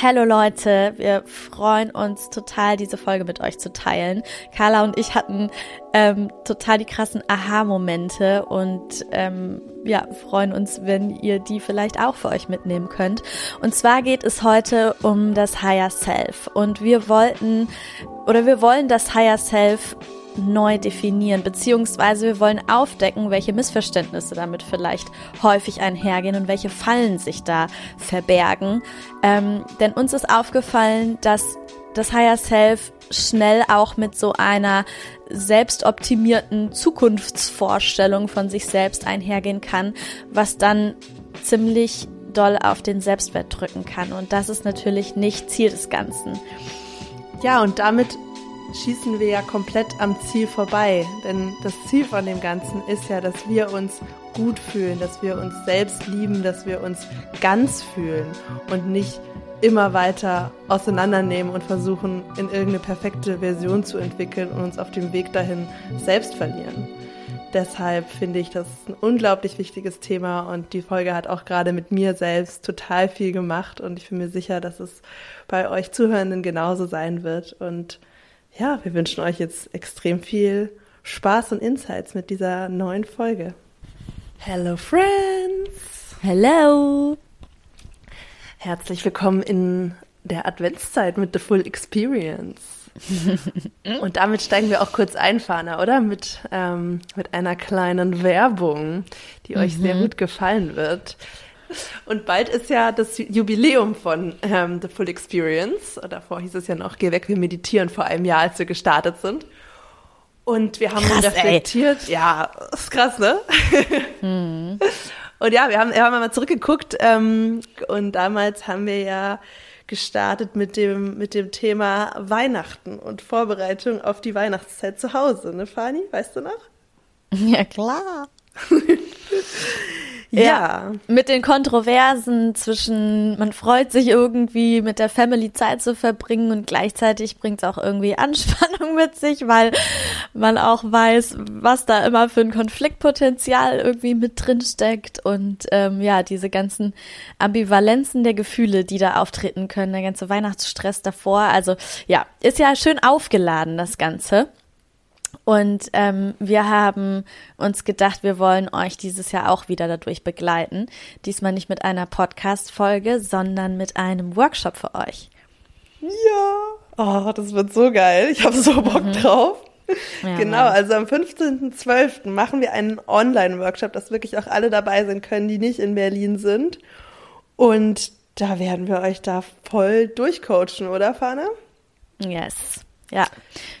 Hallo Leute, wir freuen uns total, diese Folge mit euch zu teilen. Carla und ich hatten ähm, total die krassen Aha-Momente und ähm, ja, freuen uns, wenn ihr die vielleicht auch für euch mitnehmen könnt. Und zwar geht es heute um das Higher Self und wir wollten oder wir wollen das Higher Self neu definieren, beziehungsweise wir wollen aufdecken, welche Missverständnisse damit vielleicht häufig einhergehen und welche Fallen sich da verbergen. Ähm, denn uns ist aufgefallen, dass das Higher Self schnell auch mit so einer selbstoptimierten Zukunftsvorstellung von sich selbst einhergehen kann, was dann ziemlich doll auf den Selbstwert drücken kann. Und das ist natürlich nicht Ziel des Ganzen. Ja, und damit schießen wir ja komplett am Ziel vorbei. Denn das Ziel von dem Ganzen ist ja, dass wir uns gut fühlen, dass wir uns selbst lieben, dass wir uns ganz fühlen und nicht immer weiter auseinandernehmen und versuchen, in irgendeine perfekte Version zu entwickeln und uns auf dem Weg dahin selbst verlieren. Deshalb finde ich das ein unglaublich wichtiges Thema und die Folge hat auch gerade mit mir selbst total viel gemacht und ich bin mir sicher, dass es bei euch Zuhörenden genauso sein wird und ja, wir wünschen euch jetzt extrem viel Spaß und Insights mit dieser neuen Folge. Hello Friends! Hello! Herzlich willkommen in der Adventszeit mit The Full Experience. und damit steigen wir auch kurz ein, Fana, oder? Mit, ähm, mit einer kleinen Werbung, die euch sehr mhm. gut gefallen wird. Und bald ist ja das Jubiläum von ähm, The Full Experience. Davor hieß es ja noch, geh weg, wir meditieren vor einem Jahr, als wir gestartet sind. Und wir haben krass, reflektiert. Ey. Ja, ist krass, ne? Hm. Und ja, wir haben, wir haben mal zurückgeguckt ähm, und damals haben wir ja gestartet mit dem, mit dem Thema Weihnachten und Vorbereitung auf die Weihnachtszeit zu Hause, ne, Fani? Weißt du noch? Ja, klar. Ja. ja. Mit den Kontroversen zwischen, man freut sich irgendwie mit der Family Zeit zu verbringen und gleichzeitig bringt es auch irgendwie Anspannung mit sich, weil man auch weiß, was da immer für ein Konfliktpotenzial irgendwie mit drin steckt und ähm, ja, diese ganzen Ambivalenzen der Gefühle, die da auftreten können, der ganze Weihnachtsstress davor. Also ja, ist ja schön aufgeladen, das Ganze. Und ähm, wir haben uns gedacht, wir wollen euch dieses Jahr auch wieder dadurch begleiten. Diesmal nicht mit einer Podcast-Folge, sondern mit einem Workshop für euch. Ja, oh, das wird so geil. Ich habe so Bock mhm. drauf. Ja, genau, also am 15.12. machen wir einen Online-Workshop, dass wirklich auch alle dabei sein können, die nicht in Berlin sind. Und da werden wir euch da voll durchcoachen, oder, Fana? Yes. Ja,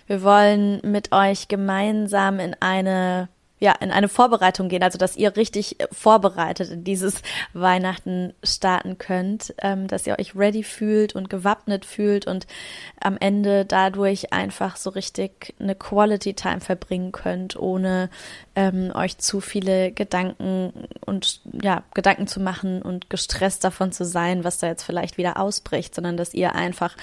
wir wollen mit euch gemeinsam in eine ja, in eine Vorbereitung gehen, also dass ihr richtig äh, vorbereitet in dieses Weihnachten starten könnt, ähm, dass ihr euch ready fühlt und gewappnet fühlt und am Ende dadurch einfach so richtig eine Quality Time verbringen könnt, ohne ähm, euch zu viele Gedanken und ja, Gedanken zu machen und gestresst davon zu sein, was da jetzt vielleicht wieder ausbricht, sondern dass ihr einfach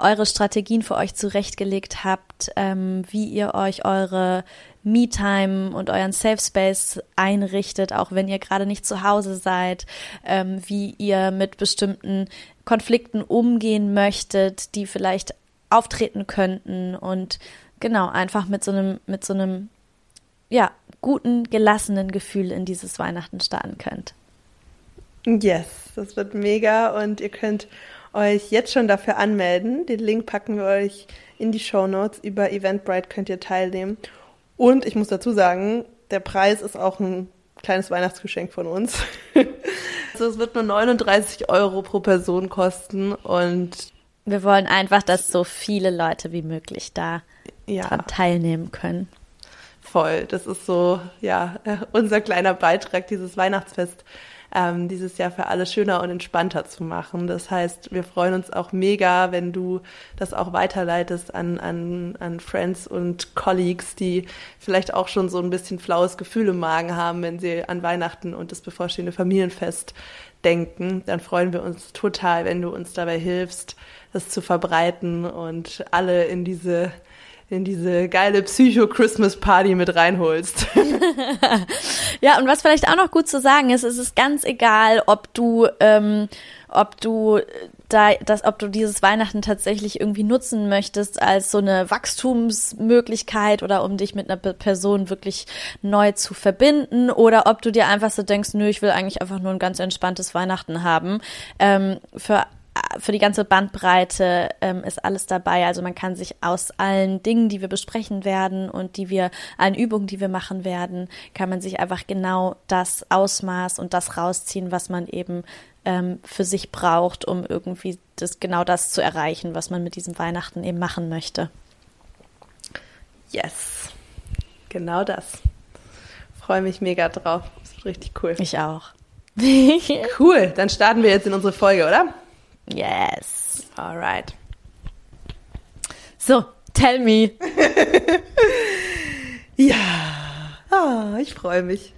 eure Strategien für euch zurechtgelegt habt, ähm, wie ihr euch eure Me-Time und euren Safe Space einrichtet, auch wenn ihr gerade nicht zu Hause seid, ähm, wie ihr mit bestimmten Konflikten umgehen möchtet, die vielleicht auftreten könnten und genau einfach mit so einem mit so einem ja guten gelassenen Gefühl in dieses Weihnachten starten könnt. Yes, das wird mega und ihr könnt euch jetzt schon dafür anmelden. Den Link packen wir euch in die Show Notes. Über Eventbrite könnt ihr teilnehmen. Und ich muss dazu sagen, der Preis ist auch ein kleines Weihnachtsgeschenk von uns. also es wird nur 39 Euro pro Person kosten und wir wollen einfach, dass so viele Leute wie möglich da ja. teilnehmen können. Voll, das ist so, ja, unser kleiner Beitrag, dieses Weihnachtsfest ähm, dieses Jahr für alle schöner und entspannter zu machen. Das heißt, wir freuen uns auch mega, wenn du das auch weiterleitest an, an, an Friends und Colleagues, die vielleicht auch schon so ein bisschen flaues Gefühl im Magen haben, wenn sie an Weihnachten und das bevorstehende Familienfest denken. Dann freuen wir uns total, wenn du uns dabei hilfst, das zu verbreiten und alle in diese in diese geile Psycho-Christmas-Party mit reinholst. ja, und was vielleicht auch noch gut zu sagen ist, es ist ganz egal, ob du, ähm, ob du da, dass, ob du dieses Weihnachten tatsächlich irgendwie nutzen möchtest als so eine Wachstumsmöglichkeit oder um dich mit einer Person wirklich neu zu verbinden oder ob du dir einfach so denkst, nö, ich will eigentlich einfach nur ein ganz entspanntes Weihnachten haben. Ähm, für für die ganze Bandbreite ähm, ist alles dabei. Also man kann sich aus allen Dingen, die wir besprechen werden und die wir, allen Übungen, die wir machen werden, kann man sich einfach genau das Ausmaß und das rausziehen, was man eben ähm, für sich braucht, um irgendwie das, genau das zu erreichen, was man mit diesem Weihnachten eben machen möchte. Yes, genau das. Freue mich mega drauf. Das ist richtig cool. Ich auch. cool, dann starten wir jetzt in unsere Folge, oder? Yes. Alright. So, tell me. ja, ah, ich freue mich.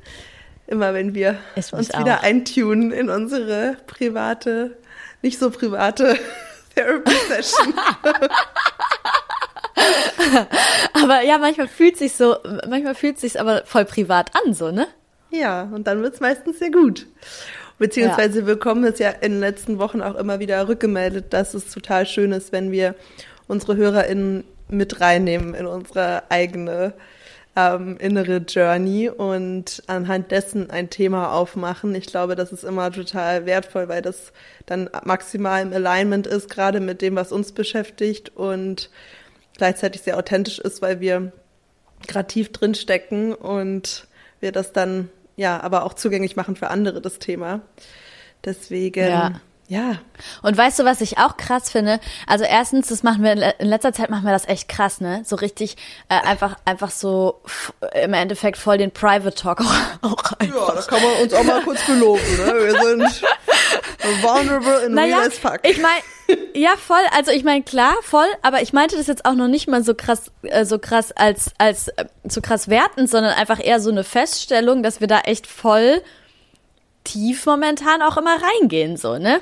Immer wenn wir uns auch. wieder eintunen in unsere private, nicht so private Therapy-Session. aber ja, manchmal fühlt sich so, manchmal fühlt sich aber voll privat an, so, ne? Ja, und dann wird es meistens sehr gut. Beziehungsweise ja. wir bekommen es ja in den letzten Wochen auch immer wieder rückgemeldet, dass es total schön ist, wenn wir unsere HörerInnen mit reinnehmen in unsere eigene ähm, innere Journey und anhand dessen ein Thema aufmachen. Ich glaube, das ist immer total wertvoll, weil das dann maximal im Alignment ist, gerade mit dem, was uns beschäftigt und gleichzeitig sehr authentisch ist, weil wir gerade tief drin stecken und wir das dann ja, aber auch zugänglich machen für andere das Thema. Deswegen, ja. ja. Und weißt du, was ich auch krass finde? Also erstens, das machen wir in letzter Zeit machen wir das echt krass, ne? So richtig äh, einfach einfach so im Endeffekt voll den Private Talk auch, auch Ja, da kann man uns auch mal kurz beloben, ne? Wir sind vulnerable in naja, real as fuck. Ich meine ja, voll. Also ich meine, klar, voll, aber ich meinte das jetzt auch noch nicht mal so krass, äh, so krass als, als äh, so krass wertend, sondern einfach eher so eine Feststellung, dass wir da echt voll tief momentan auch immer reingehen, so, ne?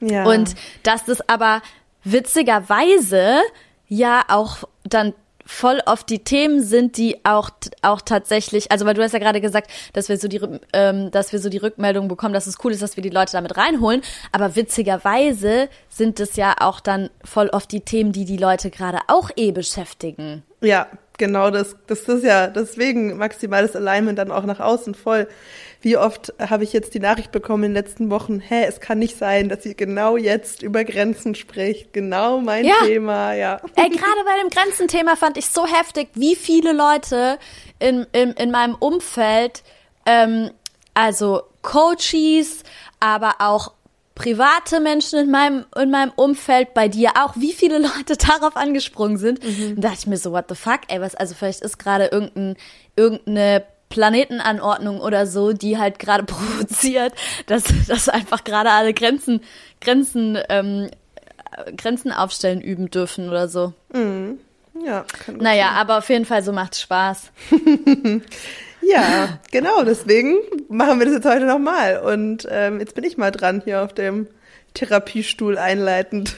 Ja. Und dass das aber witzigerweise ja auch dann voll oft die Themen sind, die auch auch tatsächlich, also weil du hast ja gerade gesagt, dass wir so die ähm, dass wir so die Rückmeldung bekommen, dass es cool ist, dass wir die Leute damit reinholen, aber witzigerweise sind es ja auch dann voll oft die Themen, die die Leute gerade auch eh beschäftigen. Ja, genau das das ist ja deswegen maximales Alignment dann auch nach außen voll wie oft habe ich jetzt die Nachricht bekommen in den letzten Wochen, hä, es kann nicht sein, dass ihr genau jetzt über Grenzen spricht. Genau mein ja. Thema, ja. Ey, gerade bei dem Grenzenthema fand ich so heftig, wie viele Leute in, in, in meinem Umfeld, ähm, also Coaches, aber auch private Menschen in meinem, in meinem Umfeld, bei dir auch, wie viele Leute darauf angesprungen sind. Mhm. Da dachte ich mir so, what the fuck, ey, was, also vielleicht ist gerade irgendein, irgendeine Planetenanordnung oder so, die halt gerade provoziert, dass, dass einfach gerade alle Grenzen, Grenzen, ähm, Grenzen aufstellen üben dürfen oder so. Mhm. Ja, kann Naja, sein. aber auf jeden Fall so macht's Spaß. ja, genau, deswegen machen wir das jetzt heute nochmal. Und ähm, jetzt bin ich mal dran hier auf dem Therapiestuhl einleitend.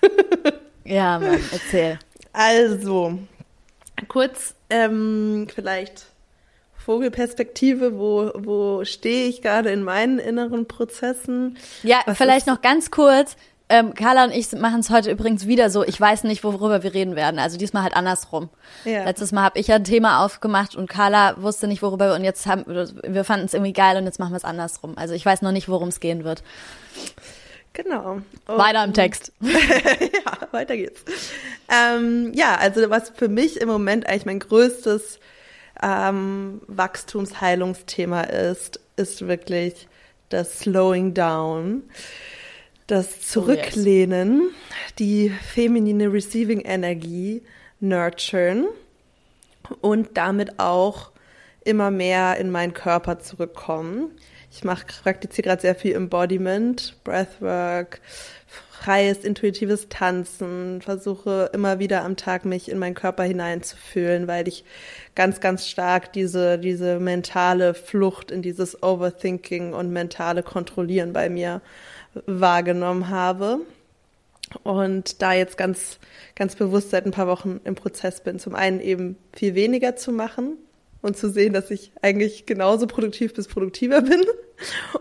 ja, Mann, erzähl. Also, kurz ähm, vielleicht Vogelperspektive, wo, wo stehe ich gerade in meinen inneren Prozessen? Ja, Was vielleicht noch ganz kurz. Ähm, Carla und ich machen es heute übrigens wieder so. Ich weiß nicht, worüber wir reden werden. Also diesmal halt andersrum. Ja. Letztes Mal habe ich ja ein Thema aufgemacht und Carla wusste nicht, worüber wir und jetzt haben wir fanden es irgendwie geil und jetzt machen wir es andersrum. Also ich weiß noch nicht, worum es gehen wird. Genau. Und weiter im Text. ja, weiter geht's. Ähm, ja, also was für mich im Moment eigentlich mein größtes ähm, Wachstumsheilungsthema ist, ist wirklich das Slowing Down, das Zurücklehnen, oh yes. die feminine Receiving Energie nurturen und damit auch immer mehr in meinen Körper zurückkommen. Ich mache praktiziere gerade sehr viel Embodiment, Breathwork, freies, intuitives Tanzen, versuche immer wieder am Tag mich in meinen Körper hineinzufühlen, weil ich ganz, ganz stark diese, diese mentale Flucht in dieses Overthinking und mentale Kontrollieren bei mir wahrgenommen habe. Und da jetzt ganz, ganz bewusst seit ein paar Wochen im Prozess bin, zum einen eben viel weniger zu machen und zu sehen, dass ich eigentlich genauso produktiv bis produktiver bin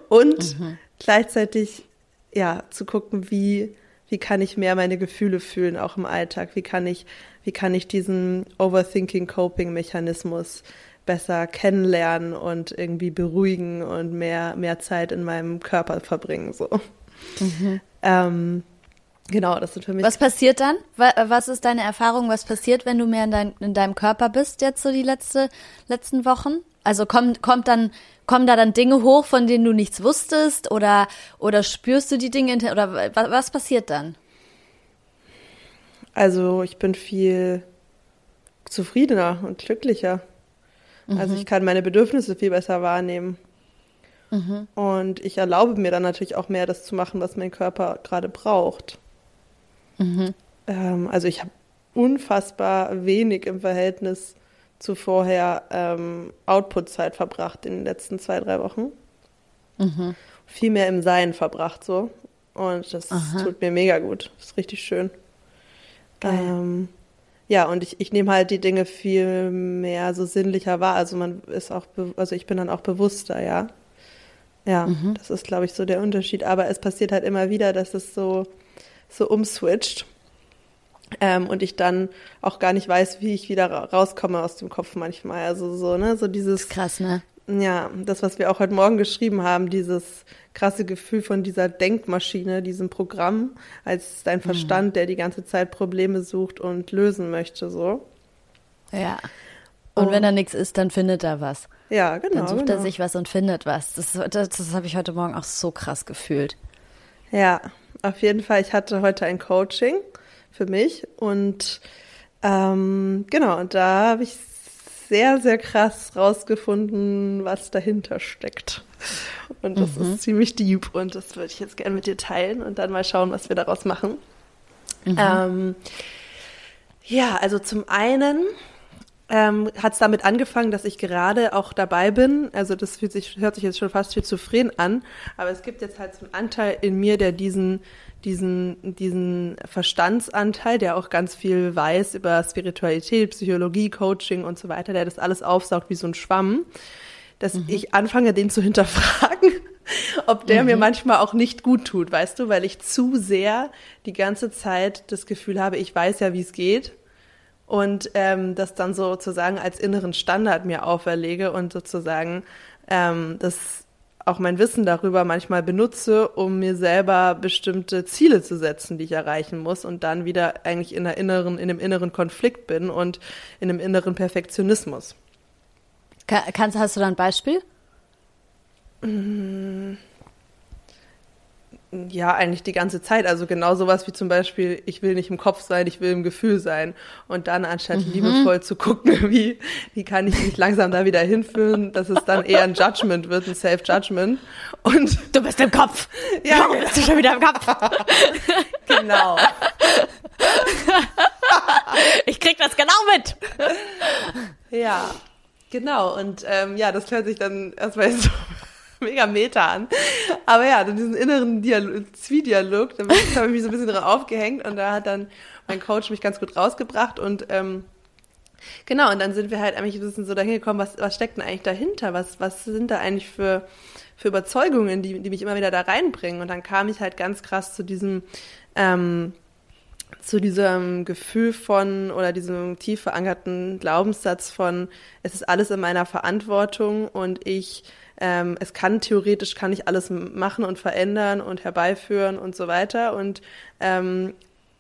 und mhm. gleichzeitig ja, zu gucken, wie wie kann ich mehr meine Gefühle fühlen, auch im Alltag? Wie kann ich, wie kann ich diesen Overthinking-Coping-Mechanismus besser kennenlernen und irgendwie beruhigen und mehr, mehr Zeit in meinem Körper verbringen, so. Mhm. Ähm, genau, das sind für mich. Was passiert dann? Was ist deine Erfahrung? Was passiert, wenn du mehr in, dein, in deinem Körper bist, jetzt so die letzte, letzten Wochen? Also kommt, kommt dann, kommen da dann Dinge hoch, von denen du nichts wusstest oder, oder spürst du die Dinge oder was, was passiert dann? Also ich bin viel zufriedener und glücklicher. Also mhm. Also ich kann meine Bedürfnisse viel besser wahrnehmen. Mhm. Und ich erlaube mir dann natürlich auch mehr, das zu machen, was mein Körper gerade braucht. Mhm. Ähm, also ich habe unfassbar wenig im Verhältnis zu vorher ähm, Output-Zeit verbracht in den letzten zwei, drei Wochen. Mhm. Viel mehr im Sein verbracht so. Und das Aha. tut mir mega gut. Das ist richtig schön. Ähm, ja, und ich, ich nehme halt die Dinge viel mehr so sinnlicher wahr. Also man ist auch, also ich bin dann auch bewusster, ja. Ja, mhm. das ist, glaube ich, so der Unterschied. Aber es passiert halt immer wieder, dass es so, so umswitcht. Ähm, und ich dann auch gar nicht weiß, wie ich wieder rauskomme aus dem Kopf manchmal. Also so, ne, so dieses. krass, ne? Ja, das, was wir auch heute Morgen geschrieben haben, dieses krasse Gefühl von dieser Denkmaschine, diesem Programm, als dein mhm. Verstand, mhm. der die ganze Zeit Probleme sucht und lösen möchte, so. Ja. Und, und wenn da nichts ist, dann findet er was. Ja, genau. Dann sucht genau. er sich was und findet was. Das, das, das habe ich heute Morgen auch so krass gefühlt. Ja, auf jeden Fall. Ich hatte heute ein Coaching für mich und ähm, genau, und da habe ich sehr, sehr krass rausgefunden, was dahinter steckt. Und das mhm. ist ziemlich deep und das würde ich jetzt gerne mit dir teilen und dann mal schauen, was wir daraus machen. Mhm. Ähm, ja, also zum einen ähm, hat es damit angefangen, dass ich gerade auch dabei bin. Also das fühlt sich, hört sich jetzt schon fast schizophren an, aber es gibt jetzt halt so einen Anteil in mir, der diesen, diesen, diesen Verstandsanteil, der auch ganz viel weiß über Spiritualität, Psychologie, Coaching und so weiter, der das alles aufsaugt wie so ein Schwamm, dass mhm. ich anfange, den zu hinterfragen. ob der mhm. mir manchmal auch nicht gut tut, weißt du, weil ich zu sehr die ganze Zeit das Gefühl habe, ich weiß ja, wie es geht und ähm, das dann sozusagen als inneren Standard mir auferlege und sozusagen ähm, das auch mein Wissen darüber manchmal benutze, um mir selber bestimmte Ziele zu setzen, die ich erreichen muss und dann wieder eigentlich in, der inneren, in einem inneren Konflikt bin und in einem inneren Perfektionismus. Kannst, hast du da ein Beispiel? Mmh. Ja, eigentlich die ganze Zeit. Also genau sowas wie zum Beispiel, ich will nicht im Kopf sein, ich will im Gefühl sein. Und dann anstatt mhm. liebevoll zu gucken, wie, wie kann ich mich langsam da wieder hinführen, dass es dann eher ein Judgment wird, ein Self-Judgment. Und du bist im Kopf. Ja, Warum bist du schon wieder im Kopf? genau. ich krieg das genau mit. Ja, genau. Und ähm, ja, das hört sich dann erstmal so mega Meta an. Aber ja, dann diesen inneren Dialog, Zwiedialog, da habe ich mich so ein bisschen dran aufgehängt und da hat dann mein Coach mich ganz gut rausgebracht und ähm, genau, und dann sind wir halt eigentlich ein bisschen so dahin gekommen, was, was steckt denn eigentlich dahinter? Was, was sind da eigentlich für, für Überzeugungen, die, die mich immer wieder da reinbringen? Und dann kam ich halt ganz krass zu diesem, ähm, zu diesem Gefühl von oder diesem tief verankerten Glaubenssatz von, es ist alles in meiner Verantwortung und ich ähm, es kann theoretisch, kann ich alles machen und verändern und herbeiführen und so weiter und ähm,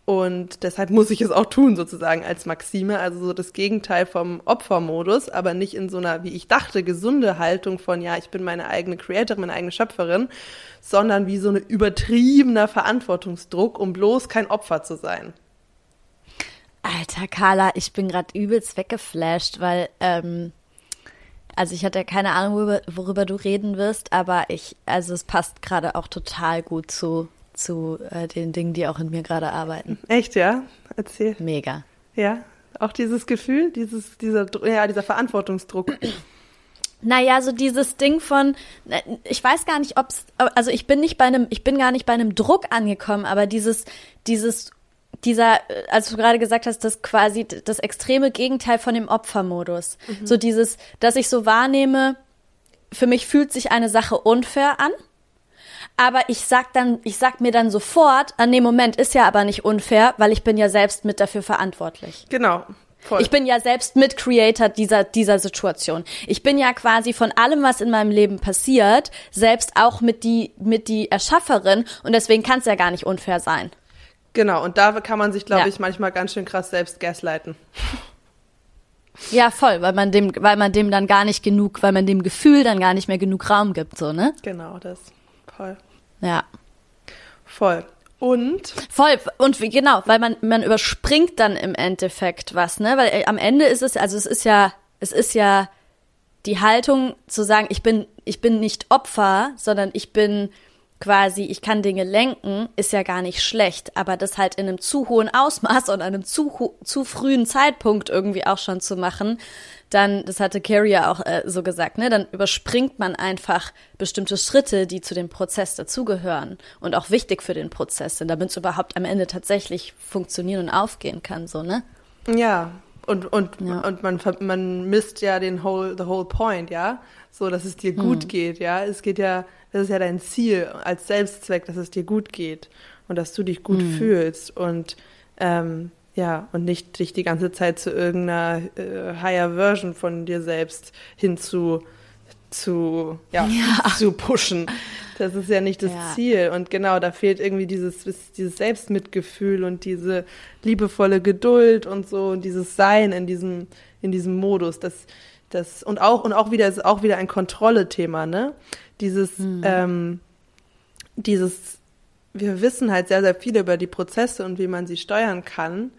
und deshalb muss ich es auch tun, sozusagen als Maxime, also so das Gegenteil vom Opfermodus, aber nicht in so einer, wie ich dachte, gesunde Haltung von, ja, ich bin meine eigene Creatorin, meine eigene Schöpferin, sondern wie so ein übertriebener Verantwortungsdruck, um bloß kein Opfer zu sein. Alter Carla, ich bin gerade übelst weggeflasht, weil ähm, also ich hatte keine Ahnung, worüber, worüber du reden wirst, aber ich, also es passt gerade auch total gut zu, zu äh, den Dingen, die auch in mir gerade arbeiten. Echt, ja? Erzähl. Mega. Ja, auch dieses Gefühl, dieses, dieser, ja, dieser Verantwortungsdruck. Naja, so dieses Ding von, ich weiß gar nicht, ob's, also ich bin nicht bei einem, ich bin gar nicht bei einem Druck angekommen, aber dieses, dieses dieser, äh, als du gerade gesagt hast, das quasi das extreme Gegenteil von dem Opfermodus. Mhm. So dieses, dass ich so wahrnehme, für mich fühlt sich eine Sache unfair an, aber ich sag dann, ich sag mir dann sofort, an dem Moment ist ja aber nicht unfair, weil ich bin ja selbst mit dafür verantwortlich. Genau. Voll. Ich bin ja selbst mit Creator dieser, dieser Situation. Ich bin ja quasi von allem, was in meinem Leben passiert, selbst auch mit die, mit die Erschafferin und deswegen kann es ja gar nicht unfair sein. Genau, und da kann man sich, glaube ja. ich, manchmal ganz schön krass selbst gaslighten. Ja, voll, weil man dem, weil man dem dann gar nicht genug, weil man dem Gefühl dann gar nicht mehr genug Raum gibt, so, ne? Genau, das. Voll. Ja. Voll. Und? Voll. Und wie, genau, weil man, man überspringt dann im Endeffekt was, ne? Weil äh, am Ende ist es, also es ist ja, es ist ja die Haltung zu sagen, ich bin, ich bin nicht Opfer, sondern ich bin quasi, ich kann Dinge lenken, ist ja gar nicht schlecht, aber das halt in einem zu hohen Ausmaß und einem zu, zu frühen Zeitpunkt irgendwie auch schon zu machen, dann, das hatte Carrie ja auch äh, so gesagt, ne, dann überspringt man einfach bestimmte Schritte, die zu dem Prozess dazugehören und auch wichtig für den Prozess sind, damit es überhaupt am Ende tatsächlich funktionieren und aufgehen kann, so, ne? Ja, und, und, ja. und man, man misst ja den whole, the whole point, ja? So, dass es dir gut hm. geht, ja? Es geht ja, das ist ja dein Ziel als Selbstzweck, dass es dir gut geht und dass du dich gut hm. fühlst und ähm, ja, und nicht dich die ganze Zeit zu irgendeiner äh, higher Version von dir selbst hinzu zu, ja, ja. zu pushen. Das ist ja nicht das ja. Ziel. Und genau, da fehlt irgendwie dieses, dieses Selbstmitgefühl und diese liebevolle Geduld und so und dieses Sein in diesem, in diesem Modus. Das, das, und auch, und auch wieder, ist auch wieder ein Kontrolle-Thema, ne? Dieses, hm. ähm, dieses, wir wissen halt sehr, sehr viel über die Prozesse und wie man sie steuern kann.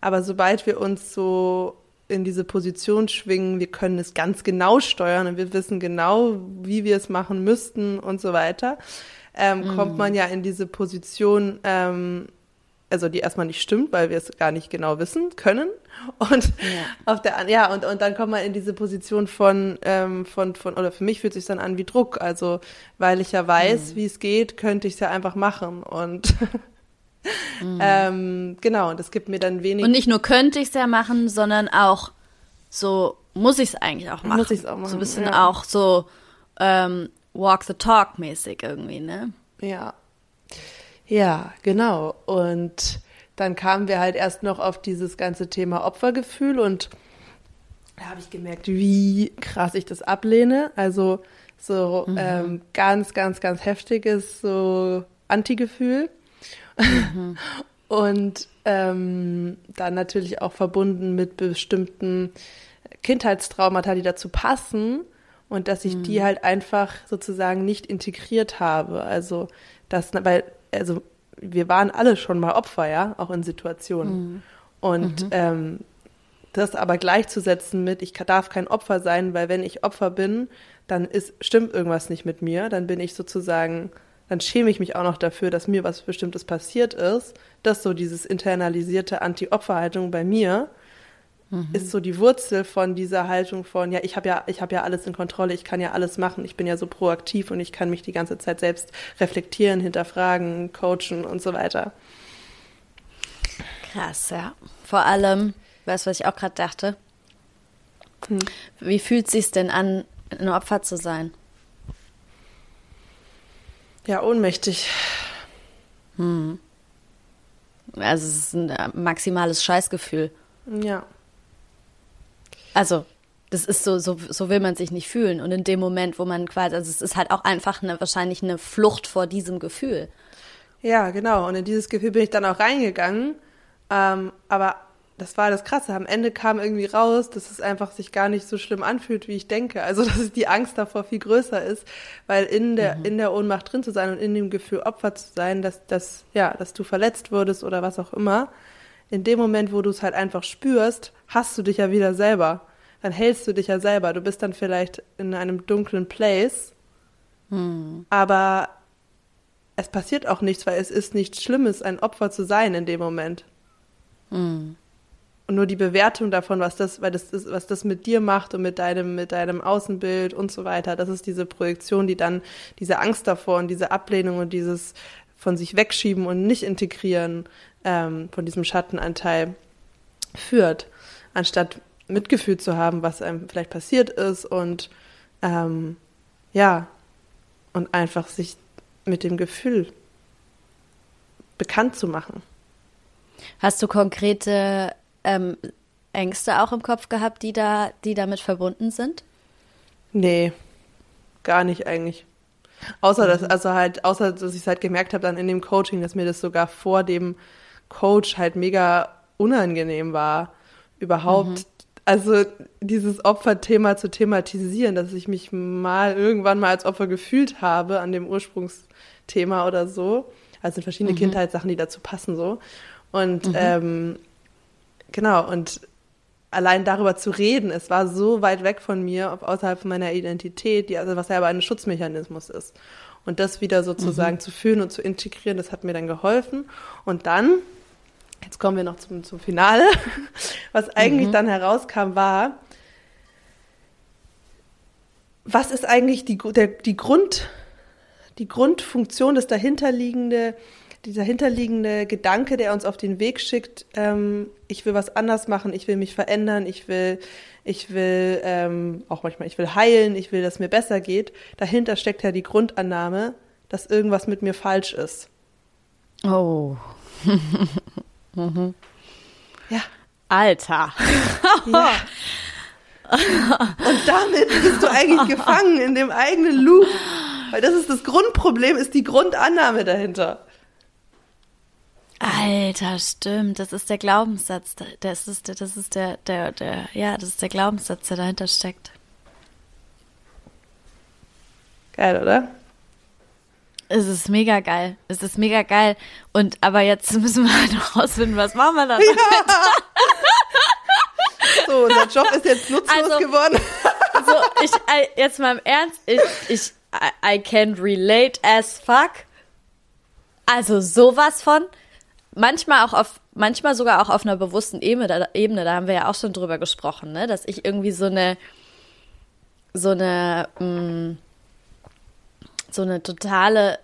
Aber sobald wir uns so in diese Position schwingen, wir können es ganz genau steuern und wir wissen genau, wie wir es machen müssten und so weiter, ähm, mm. kommt man ja in diese Position, ähm, also die erstmal nicht stimmt, weil wir es gar nicht genau wissen können. Und ja. auf der ja, und, und dann kommt man in diese Position von, ähm, von, von, oder für mich fühlt sich dann an wie Druck. Also weil ich ja weiß, mm. wie es geht, könnte ich es ja einfach machen. Und Mhm. Ähm, genau, und das gibt mir dann wenig. Und nicht nur könnte ich es ja machen, sondern auch so muss ich es eigentlich auch machen. Muss ich es auch machen. So ein bisschen ja. auch so ähm, Walk the Talk mäßig irgendwie, ne? Ja. Ja, genau. Und dann kamen wir halt erst noch auf dieses ganze Thema Opfergefühl und da habe ich gemerkt, wie krass ich das ablehne. Also so mhm. ähm, ganz, ganz, ganz heftiges so Antigefühl. Mhm. Und ähm, dann natürlich auch verbunden mit bestimmten Kindheitstraumata, die dazu passen und dass ich mhm. die halt einfach sozusagen nicht integriert habe. Also das, weil, also wir waren alle schon mal Opfer, ja, auch in Situationen. Mhm. Und mhm. Ähm, das aber gleichzusetzen mit, ich darf kein Opfer sein, weil wenn ich Opfer bin, dann ist, stimmt irgendwas nicht mit mir, dann bin ich sozusagen dann schäme ich mich auch noch dafür, dass mir was Bestimmtes passiert ist. Das so dieses internalisierte Anti-Opfer-Haltung bei mir mhm. ist so die Wurzel von dieser Haltung von, ja, ich habe ja, ich habe ja alles in Kontrolle, ich kann ja alles machen, ich bin ja so proaktiv und ich kann mich die ganze Zeit selbst reflektieren, hinterfragen, coachen und so weiter. Krass, ja. Vor allem, weißt du, was ich auch gerade dachte? Hm. Wie fühlt es sich denn an, ein Opfer zu sein? Ja, ohnmächtig. Hm. Also es ist ein äh, maximales Scheißgefühl. Ja. Also, das ist so, so, so will man sich nicht fühlen. Und in dem Moment, wo man quasi, also es ist halt auch einfach eine, wahrscheinlich eine Flucht vor diesem Gefühl. Ja, genau. Und in dieses Gefühl bin ich dann auch reingegangen. Ähm, aber das war das Krasse. Am Ende kam irgendwie raus, dass es einfach sich gar nicht so schlimm anfühlt, wie ich denke. Also, dass die Angst davor viel größer ist, weil in der, mhm. in der Ohnmacht drin zu sein und in dem Gefühl Opfer zu sein, dass, dass, ja, dass du verletzt wurdest oder was auch immer, in dem Moment, wo du es halt einfach spürst, hast du dich ja wieder selber. Dann hältst du dich ja selber. Du bist dann vielleicht in einem dunklen Place, mhm. aber es passiert auch nichts, weil es ist nichts Schlimmes, ein Opfer zu sein in dem Moment. Mhm. Und nur die Bewertung davon, was das, weil das ist, was das mit dir macht und mit deinem, mit deinem Außenbild und so weiter, das ist diese Projektion, die dann diese Angst davor und diese Ablehnung und dieses von sich wegschieben und nicht integrieren ähm, von diesem Schattenanteil führt, anstatt Mitgefühl zu haben, was einem vielleicht passiert ist und ähm, ja, und einfach sich mit dem Gefühl bekannt zu machen. Hast du konkrete ähm, Ängste auch im Kopf gehabt, die da, die damit verbunden sind? Nee, gar nicht eigentlich. Außer dass, mhm. also halt, außer dass ich es halt gemerkt habe dann in dem Coaching, dass mir das sogar vor dem Coach halt mega unangenehm war, überhaupt, mhm. also dieses Opferthema zu thematisieren, dass ich mich mal irgendwann mal als Opfer gefühlt habe an dem Ursprungsthema oder so. Also verschiedene mhm. Kindheitssachen, die dazu passen so. Und mhm. ähm, genau, und allein darüber zu reden, es war so weit weg von mir, außerhalb von meiner Identität, die, also was ja aber ein Schutzmechanismus ist. Und das wieder sozusagen mhm. zu fühlen und zu integrieren, das hat mir dann geholfen. Und dann, jetzt kommen wir noch zum, zum Finale, was eigentlich mhm. dann herauskam, war, was ist eigentlich die, der, die Grund, die Grundfunktion, das dahinterliegende, dieser hinterliegende Gedanke, der uns auf den Weg schickt, ähm, ich will was anders machen, ich will mich verändern, ich will, ich will ähm, auch manchmal, ich will heilen, ich will, dass mir besser geht. Dahinter steckt ja die Grundannahme, dass irgendwas mit mir falsch ist. Oh. mhm. Ja. Alter. ja. Und damit bist du eigentlich gefangen in dem eigenen Loop. Weil das ist das Grundproblem, ist die Grundannahme dahinter. Alter, stimmt. Das ist der Glaubenssatz. Das ist, das ist der, der, der, ja, das ist der Glaubenssatz, der dahinter steckt. Geil, oder? Es ist mega geil. Es ist mega geil. Und aber jetzt müssen wir halt noch rausfinden, was machen wir dann? Ja. so, unser Job ist jetzt nutzlos also, geworden. so, ich, jetzt mal im Ernst, ich, ich, I, I can relate as fuck. Also sowas von manchmal auch auf, manchmal sogar auch auf einer bewussten Ebene, da, Ebene, da haben wir ja auch schon drüber gesprochen, ne, dass ich irgendwie so eine, so eine, mh, mm, so eine totale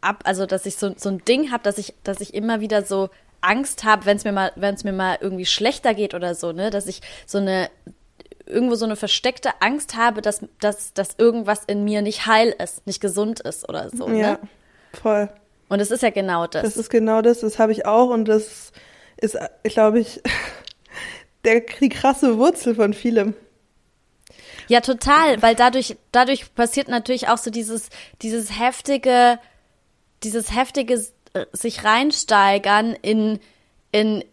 ab, also dass ich so, so ein Ding habe, dass ich, dass ich immer wieder so Angst habe, wenn es mir mal, wenn es mir mal irgendwie schlechter geht oder so, ne, dass ich so eine irgendwo so eine versteckte Angst habe, dass, dass, dass irgendwas in mir nicht heil ist, nicht gesund ist oder so. Ja, ne? voll. Und es ist ja genau das. Das ist genau das, das habe ich auch und das ist, glaube ich, der, die krasse Wurzel von vielem. Ja, total, weil dadurch, dadurch passiert natürlich auch so dieses, dieses heftige, dieses heftige äh, sich reinsteigern in, in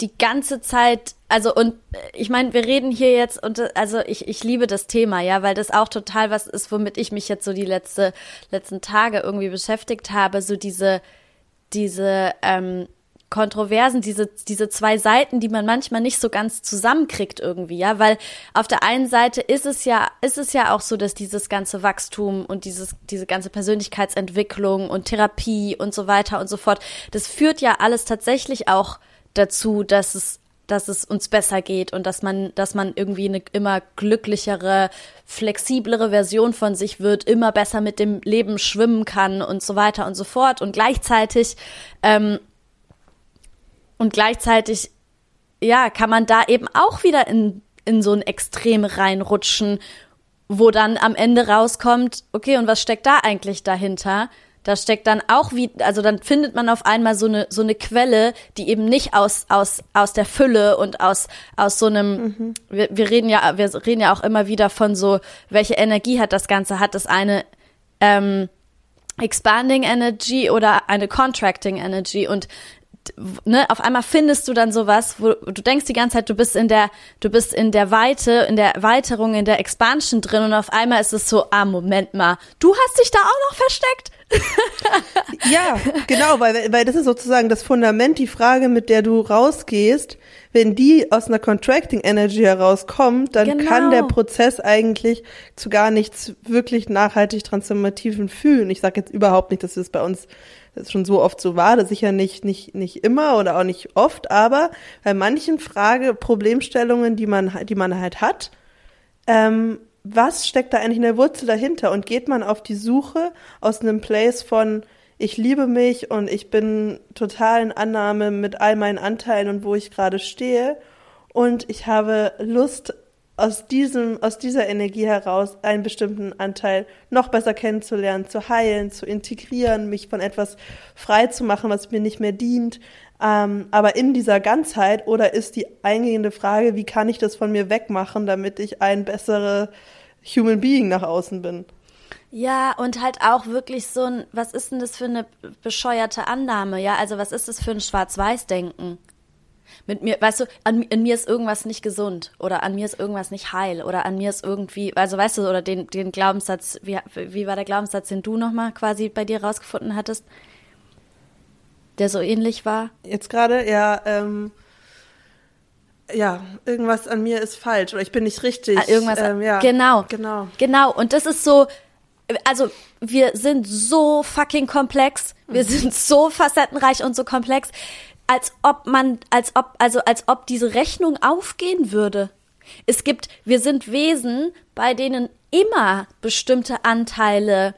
die ganze Zeit also und ich meine, wir reden hier jetzt und also ich, ich liebe das Thema, ja, weil das auch total was ist, womit ich mich jetzt so die letzte, letzten Tage irgendwie beschäftigt habe, so diese, diese ähm, Kontroversen, diese, diese zwei Seiten, die man manchmal nicht so ganz zusammenkriegt irgendwie, ja, weil auf der einen Seite ist es ja, ist es ja auch so, dass dieses ganze Wachstum und dieses, diese ganze Persönlichkeitsentwicklung und Therapie und so weiter und so fort, das führt ja alles tatsächlich auch dazu, dass es dass es uns besser geht und dass man, dass man irgendwie eine immer glücklichere, flexiblere Version von sich wird, immer besser mit dem Leben schwimmen kann und so weiter und so fort. Und gleichzeitig, ähm, und gleichzeitig, ja, kann man da eben auch wieder in, in so ein Extrem reinrutschen, wo dann am Ende rauskommt, okay, und was steckt da eigentlich dahinter? Da steckt dann auch wie, also dann findet man auf einmal so eine so eine Quelle, die eben nicht aus aus aus der Fülle und aus aus so einem. Mhm. Wir, wir reden ja, wir reden ja auch immer wieder von so, welche Energie hat das Ganze? Hat das eine ähm, Expanding Energy oder eine Contracting Energy? Und ne, auf einmal findest du dann sowas, wo du denkst die ganze Zeit, du bist in der, du bist in der Weite, in der Erweiterung, in der Expansion drin und auf einmal ist es so, ah, Moment mal, du hast dich da auch noch versteckt? ja, genau, weil, weil das ist sozusagen das Fundament, die Frage, mit der du rausgehst. Wenn die aus einer Contracting Energy herauskommt, dann genau. kann der Prozess eigentlich zu gar nichts wirklich nachhaltig Transformativen fühlen. Ich sage jetzt überhaupt nicht, dass es bei uns schon so oft so war, das sicher nicht, nicht, nicht immer oder auch nicht oft, aber bei manchen Frage, Problemstellungen, die man, die man halt hat, ähm, was steckt da eigentlich in der Wurzel dahinter? Und geht man auf die Suche aus einem Place von, ich liebe mich und ich bin total in Annahme mit all meinen Anteilen und wo ich gerade stehe und ich habe Lust aus diesem, aus dieser Energie heraus einen bestimmten Anteil noch besser kennenzulernen, zu heilen, zu integrieren, mich von etwas frei zu machen, was mir nicht mehr dient. Ähm, aber in dieser Ganzheit oder ist die eingehende Frage, wie kann ich das von mir wegmachen, damit ich ein bessere Human Being nach außen bin? Ja, und halt auch wirklich so ein, was ist denn das für eine bescheuerte Annahme? Ja, also was ist das für ein Schwarz-Weiß-Denken? Mit mir, weißt du, an, in mir ist irgendwas nicht gesund oder an mir ist irgendwas nicht heil oder an mir ist irgendwie, also weißt du, oder den, den Glaubenssatz, wie, wie war der Glaubenssatz, den du nochmal quasi bei dir rausgefunden hattest, der so ähnlich war? Jetzt gerade, ja, ähm, ja, irgendwas an mir ist falsch oder ich bin nicht richtig. Ah, irgendwas, ähm, ja. Genau. Genau. Genau. Und das ist so, also wir sind so fucking komplex, wir mhm. sind so facettenreich und so komplex als ob man, als ob, also als ob diese Rechnung aufgehen würde. Es gibt, wir sind Wesen, bei denen immer bestimmte Anteile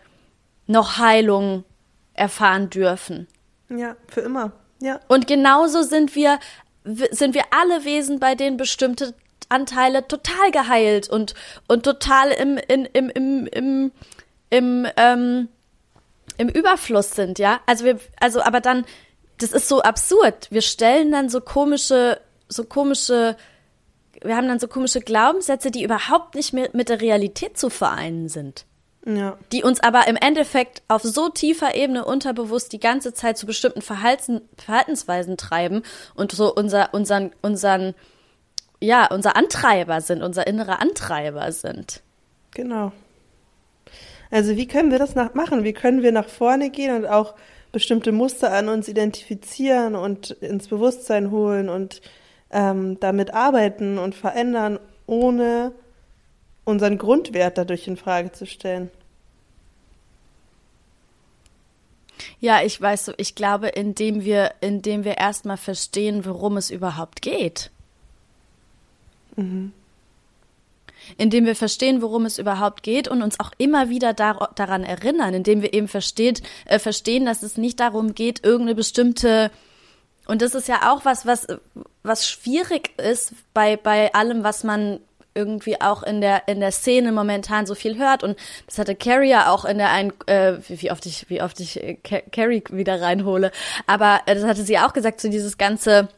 noch Heilung erfahren dürfen. Ja, für immer. Ja. Und genauso sind wir, sind wir alle Wesen, bei denen bestimmte Anteile total geheilt und, und total im, in, im, im, im, im, ähm, im Überfluss sind, ja. Also wir, also aber dann das ist so absurd. Wir stellen dann so komische, so komische, wir haben dann so komische Glaubenssätze, die überhaupt nicht mehr mit der Realität zu vereinen sind. Ja. Die uns aber im Endeffekt auf so tiefer Ebene unterbewusst die ganze Zeit zu bestimmten Verhalten, Verhaltensweisen treiben und so unser, unseren, unseren, ja, unser Antreiber sind, unser innerer Antreiber sind. Genau. Also wie können wir das machen? Wie können wir nach vorne gehen und auch bestimmte Muster an uns identifizieren und ins Bewusstsein holen und ähm, damit arbeiten und verändern, ohne unseren Grundwert dadurch in Frage zu stellen. Ja, ich weiß so, ich glaube, indem wir, indem wir erstmal verstehen, worum es überhaupt geht. Mhm indem wir verstehen, worum es überhaupt geht und uns auch immer wieder dar daran erinnern, indem wir eben versteht, äh, verstehen, dass es nicht darum geht, irgendeine bestimmte und das ist ja auch was, was, was schwierig ist bei, bei allem, was man irgendwie auch in der in der Szene momentan so viel hört. Und das hatte Carrie ja auch in der ein äh, wie oft ich wie oft ich äh, Carrie wieder reinhole. Aber äh, das hatte sie auch gesagt so dieses ganze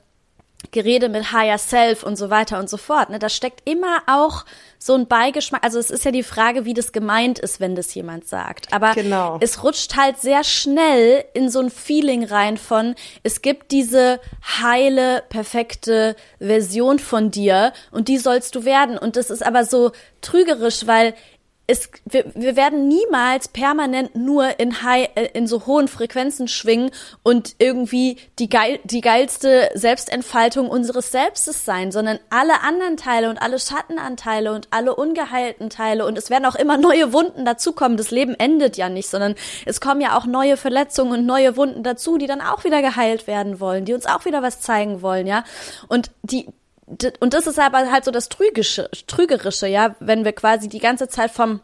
Gerede mit Higher Self und so weiter und so fort. Ne? Da steckt immer auch so ein Beigeschmack. Also es ist ja die Frage, wie das gemeint ist, wenn das jemand sagt. Aber genau. es rutscht halt sehr schnell in so ein Feeling rein von, es gibt diese heile, perfekte Version von dir und die sollst du werden. Und das ist aber so trügerisch, weil es, wir, wir werden niemals permanent nur in high, äh, in so hohen Frequenzen schwingen und irgendwie die geil, die geilste Selbstentfaltung unseres Selbstes sein, sondern alle anderen Teile und alle Schattenanteile und alle ungeheilten Teile und es werden auch immer neue Wunden dazukommen. Das Leben endet ja nicht, sondern es kommen ja auch neue Verletzungen und neue Wunden dazu, die dann auch wieder geheilt werden wollen, die uns auch wieder was zeigen wollen, ja. Und die, und das ist aber halt so das Trügische, Trügerische, ja, wenn wir quasi die ganze Zeit vom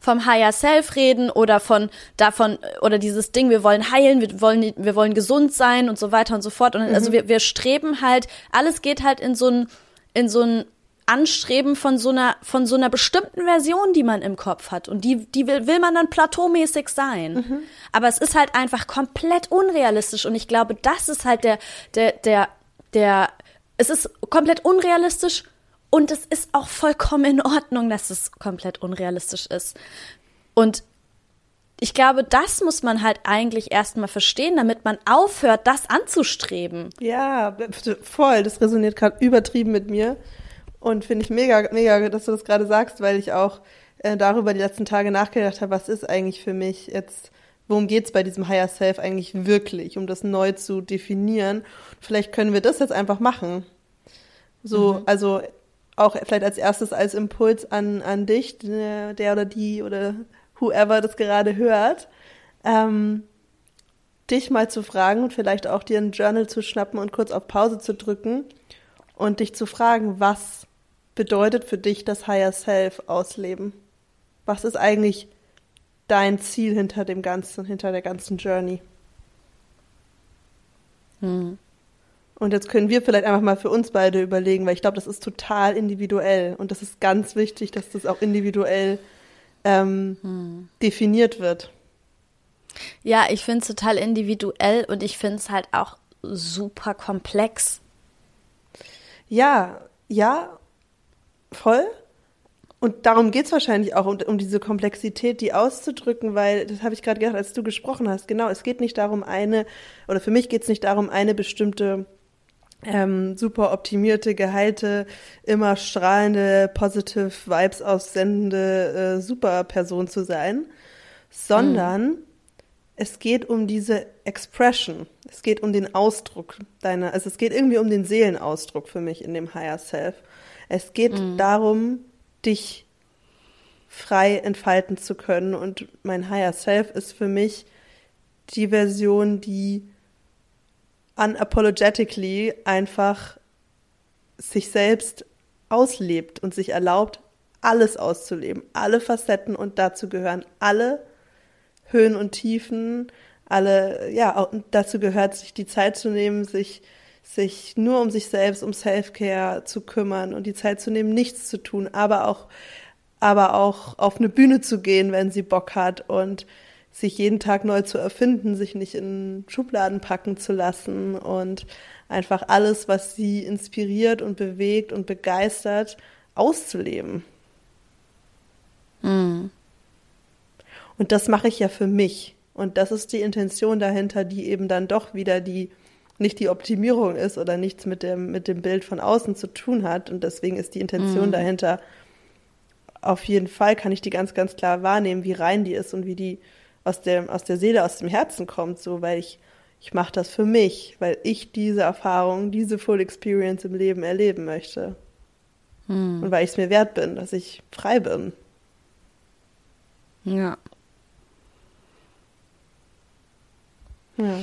vom Higher Self reden oder von davon oder dieses Ding, wir wollen heilen, wir wollen wir wollen gesund sein und so weiter und so fort und also mhm. also wir wir streben halt, alles geht halt in so ein in so ein Anstreben von so einer von so einer bestimmten Version, die man im Kopf hat und die die will, will man dann plateaumäßig sein. Mhm. Aber es ist halt einfach komplett unrealistisch und ich glaube, das ist halt der der der der es ist komplett unrealistisch und es ist auch vollkommen in Ordnung, dass es komplett unrealistisch ist. Und ich glaube, das muss man halt eigentlich erstmal verstehen, damit man aufhört, das anzustreben. Ja, voll. Das resoniert gerade übertrieben mit mir. Und finde ich mega, mega, dass du das gerade sagst, weil ich auch äh, darüber die letzten Tage nachgedacht habe, was ist eigentlich für mich jetzt, worum geht es bei diesem Higher Self eigentlich wirklich, um das neu zu definieren. Vielleicht können wir das jetzt einfach machen. So, mhm. also auch vielleicht als erstes als Impuls an, an dich, der, der oder die oder whoever das gerade hört, ähm, dich mal zu fragen und vielleicht auch dir ein Journal zu schnappen und kurz auf Pause zu drücken und dich zu fragen, was bedeutet für dich das Higher Self ausleben? Was ist eigentlich dein Ziel hinter dem ganzen, hinter der ganzen Journey? Hm. Und jetzt können wir vielleicht einfach mal für uns beide überlegen, weil ich glaube, das ist total individuell und das ist ganz wichtig, dass das auch individuell ähm, hm. definiert wird. Ja, ich finde es total individuell und ich finde es halt auch super komplex. Ja, ja, voll. Und darum geht es wahrscheinlich auch, um, um, diese Komplexität, die auszudrücken, weil, das habe ich gerade gedacht, als du gesprochen hast, genau, es geht nicht darum, eine, oder für mich geht es nicht darum, eine bestimmte ähm, super optimierte, geheilte, immer strahlende, positive Vibes aussendende äh, super Person zu sein, sondern mhm. es geht um diese Expression. Es geht um den Ausdruck deiner, also es geht irgendwie um den Seelenausdruck für mich in dem Higher Self. Es geht mhm. darum, dich frei entfalten zu können. Und mein Higher Self ist für mich die Version, die unapologetically einfach sich selbst auslebt und sich erlaubt, alles auszuleben, alle Facetten und dazu gehören alle Höhen und Tiefen, alle, ja, dazu gehört, sich die Zeit zu nehmen, sich, sich nur um sich selbst, um Self-Care zu kümmern und die Zeit zu nehmen, nichts zu tun, aber auch, aber auch auf eine Bühne zu gehen, wenn sie Bock hat und sich jeden Tag neu zu erfinden, sich nicht in Schubladen packen zu lassen und einfach alles, was sie inspiriert und bewegt und begeistert, auszuleben. Mm. Und das mache ich ja für mich. Und das ist die Intention dahinter, die eben dann doch wieder die nicht die Optimierung ist oder nichts mit dem, mit dem Bild von außen zu tun hat. Und deswegen ist die Intention mm. dahinter, auf jeden Fall kann ich die ganz, ganz klar wahrnehmen, wie rein die ist und wie die aus der, aus der Seele, aus dem Herzen kommt, so, weil ich, ich mache das für mich, weil ich diese Erfahrung, diese Full Experience im Leben erleben möchte. Hm. Und weil ich es mir wert bin, dass ich frei bin. Ja. Ja.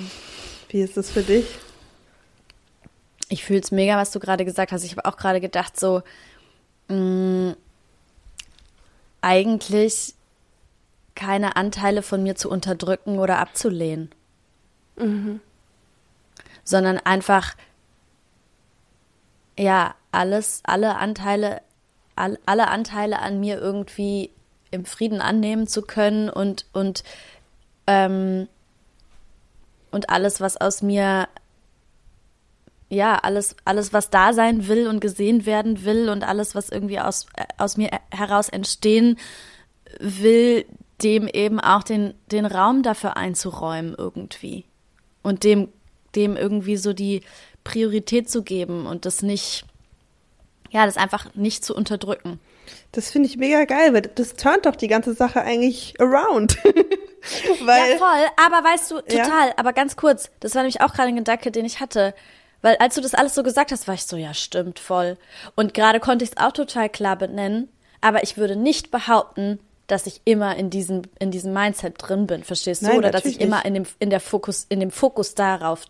Wie ist das für dich? Ich fühle es mega, was du gerade gesagt hast. Ich habe auch gerade gedacht, so, mh, mm, eigentlich keine Anteile von mir zu unterdrücken oder abzulehnen. Mhm. Sondern einfach, ja, alles, alle Anteile, all, alle Anteile an mir irgendwie im Frieden annehmen zu können und, und, ähm, und alles, was aus mir, ja, alles, alles, was da sein will und gesehen werden will und alles, was irgendwie aus, äh, aus mir heraus entstehen will, dem eben auch den, den Raum dafür einzuräumen irgendwie. Und dem, dem irgendwie so die Priorität zu geben und das nicht, ja, das einfach nicht zu unterdrücken. Das finde ich mega geil, weil das turnt doch die ganze Sache eigentlich around. weil, ja, voll, aber weißt du, total, ja? aber ganz kurz, das war nämlich auch gerade ein Gedanke, den ich hatte. Weil als du das alles so gesagt hast, war ich so, ja, stimmt, voll. Und gerade konnte ich es auch total klar benennen, aber ich würde nicht behaupten, dass ich immer in diesem, in diesem Mindset drin bin, verstehst du? Nein, Oder dass ich immer in dem, in der Fokus, in dem Fokus darauf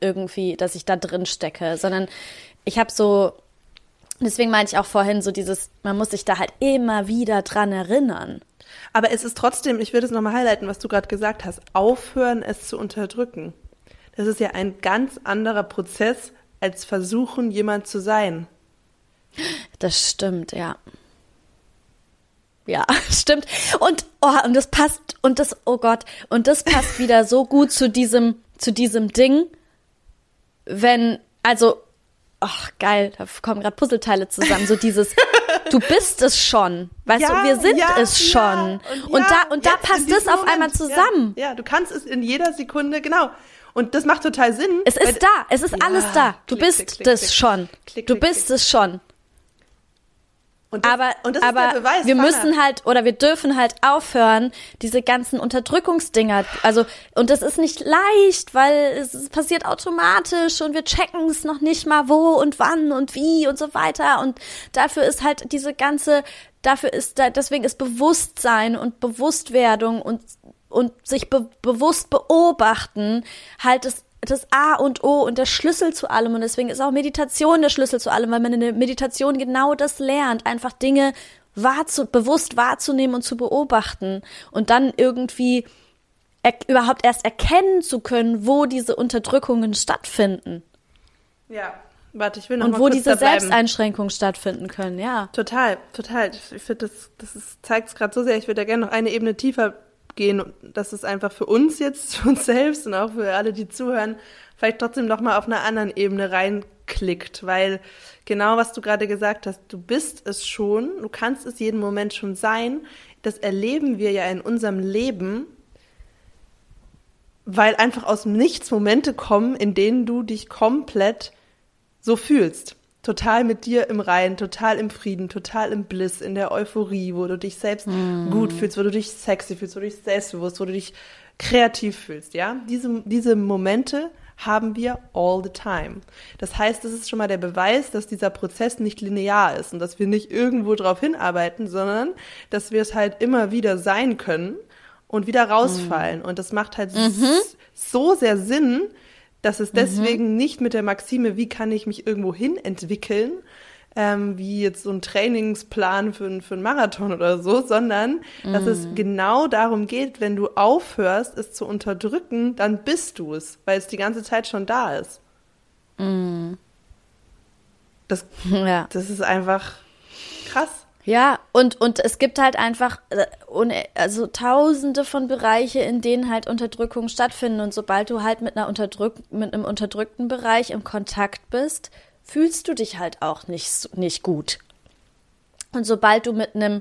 irgendwie, dass ich da drin stecke, sondern ich habe so, deswegen meinte ich auch vorhin so dieses, man muss sich da halt immer wieder dran erinnern. Aber es ist trotzdem, ich würde es nochmal highlighten, was du gerade gesagt hast, aufhören, es zu unterdrücken. Das ist ja ein ganz anderer Prozess, als versuchen, jemand zu sein. Das stimmt, ja. Ja, stimmt. Und oh, und das passt und das oh Gott, und das passt wieder so gut zu diesem zu diesem Ding, wenn also ach geil, da kommen gerade Puzzleteile zusammen, so dieses du bist es schon. Weißt ja, du, wir sind ja, es schon. Ja, und, und da und da passt das auf einmal zusammen. Ja, du kannst es in jeder Sekunde, genau. Und das macht total Sinn. Es ist da, es ist alles da. Du klick, bist klick, klick, das schon. du bist es schon. Und das, aber und das aber ist der Beweis, wir müssen halt oder wir dürfen halt aufhören, diese ganzen Unterdrückungsdinger. Also, und das ist nicht leicht, weil es, es passiert automatisch und wir checken es noch nicht mal wo und wann und wie und so weiter. Und dafür ist halt diese ganze, dafür ist da, deswegen ist Bewusstsein und Bewusstwerdung und und sich be bewusst beobachten halt das das A und O und der Schlüssel zu allem. Und deswegen ist auch Meditation der Schlüssel zu allem, weil man in der Meditation genau das lernt, einfach Dinge wahrzu bewusst wahrzunehmen und zu beobachten und dann irgendwie überhaupt erst erkennen zu können, wo diese Unterdrückungen stattfinden. Ja, warte, ich will noch Und mal wo kurz diese. Selbsteinschränkungen stattfinden können, ja. Total, total. Ich finde, das, das zeigt es gerade so sehr. Ich würde da gerne noch eine Ebene tiefer gehen. Und Das ist einfach für uns jetzt, für uns selbst und auch für alle, die zuhören, vielleicht trotzdem noch mal auf einer anderen Ebene reinklickt. Weil genau, was du gerade gesagt hast, du bist es schon, du kannst es jeden Moment schon sein. Das erleben wir ja in unserem Leben, weil einfach aus dem Nichts Momente kommen, in denen du dich komplett so fühlst. Total mit dir im Reinen, total im Frieden, total im Bliss, in der Euphorie, wo du dich selbst gut fühlst, wo du dich sexy fühlst, wo du dich selbstbewusst, wo du dich kreativ fühlst, ja? Diese, diese Momente haben wir all the time. Das heißt, das ist schon mal der Beweis, dass dieser Prozess nicht linear ist und dass wir nicht irgendwo drauf hinarbeiten, sondern dass wir es halt immer wieder sein können und wieder rausfallen. Und das macht halt s- so sehr Sinn, dass es deswegen nicht mit der Maxime, wie kann ich mich irgendwo hin entwickeln, ähm, wie jetzt so ein Trainingsplan für, für einen Marathon oder so, sondern dass es genau darum geht, wenn du aufhörst, es zu unterdrücken, dann bist du es, weil es die ganze Zeit schon da ist. Das, Ja. das ist einfach krass. Ja, und, und es gibt halt einfach äh, also tausende von Bereiche, in denen halt Unterdrückung stattfinden. Und sobald du halt mit einer Unterdrück mit einem unterdrückten Bereich im Kontakt bist, fühlst du dich halt auch nicht, nicht gut. Und sobald du mit einem,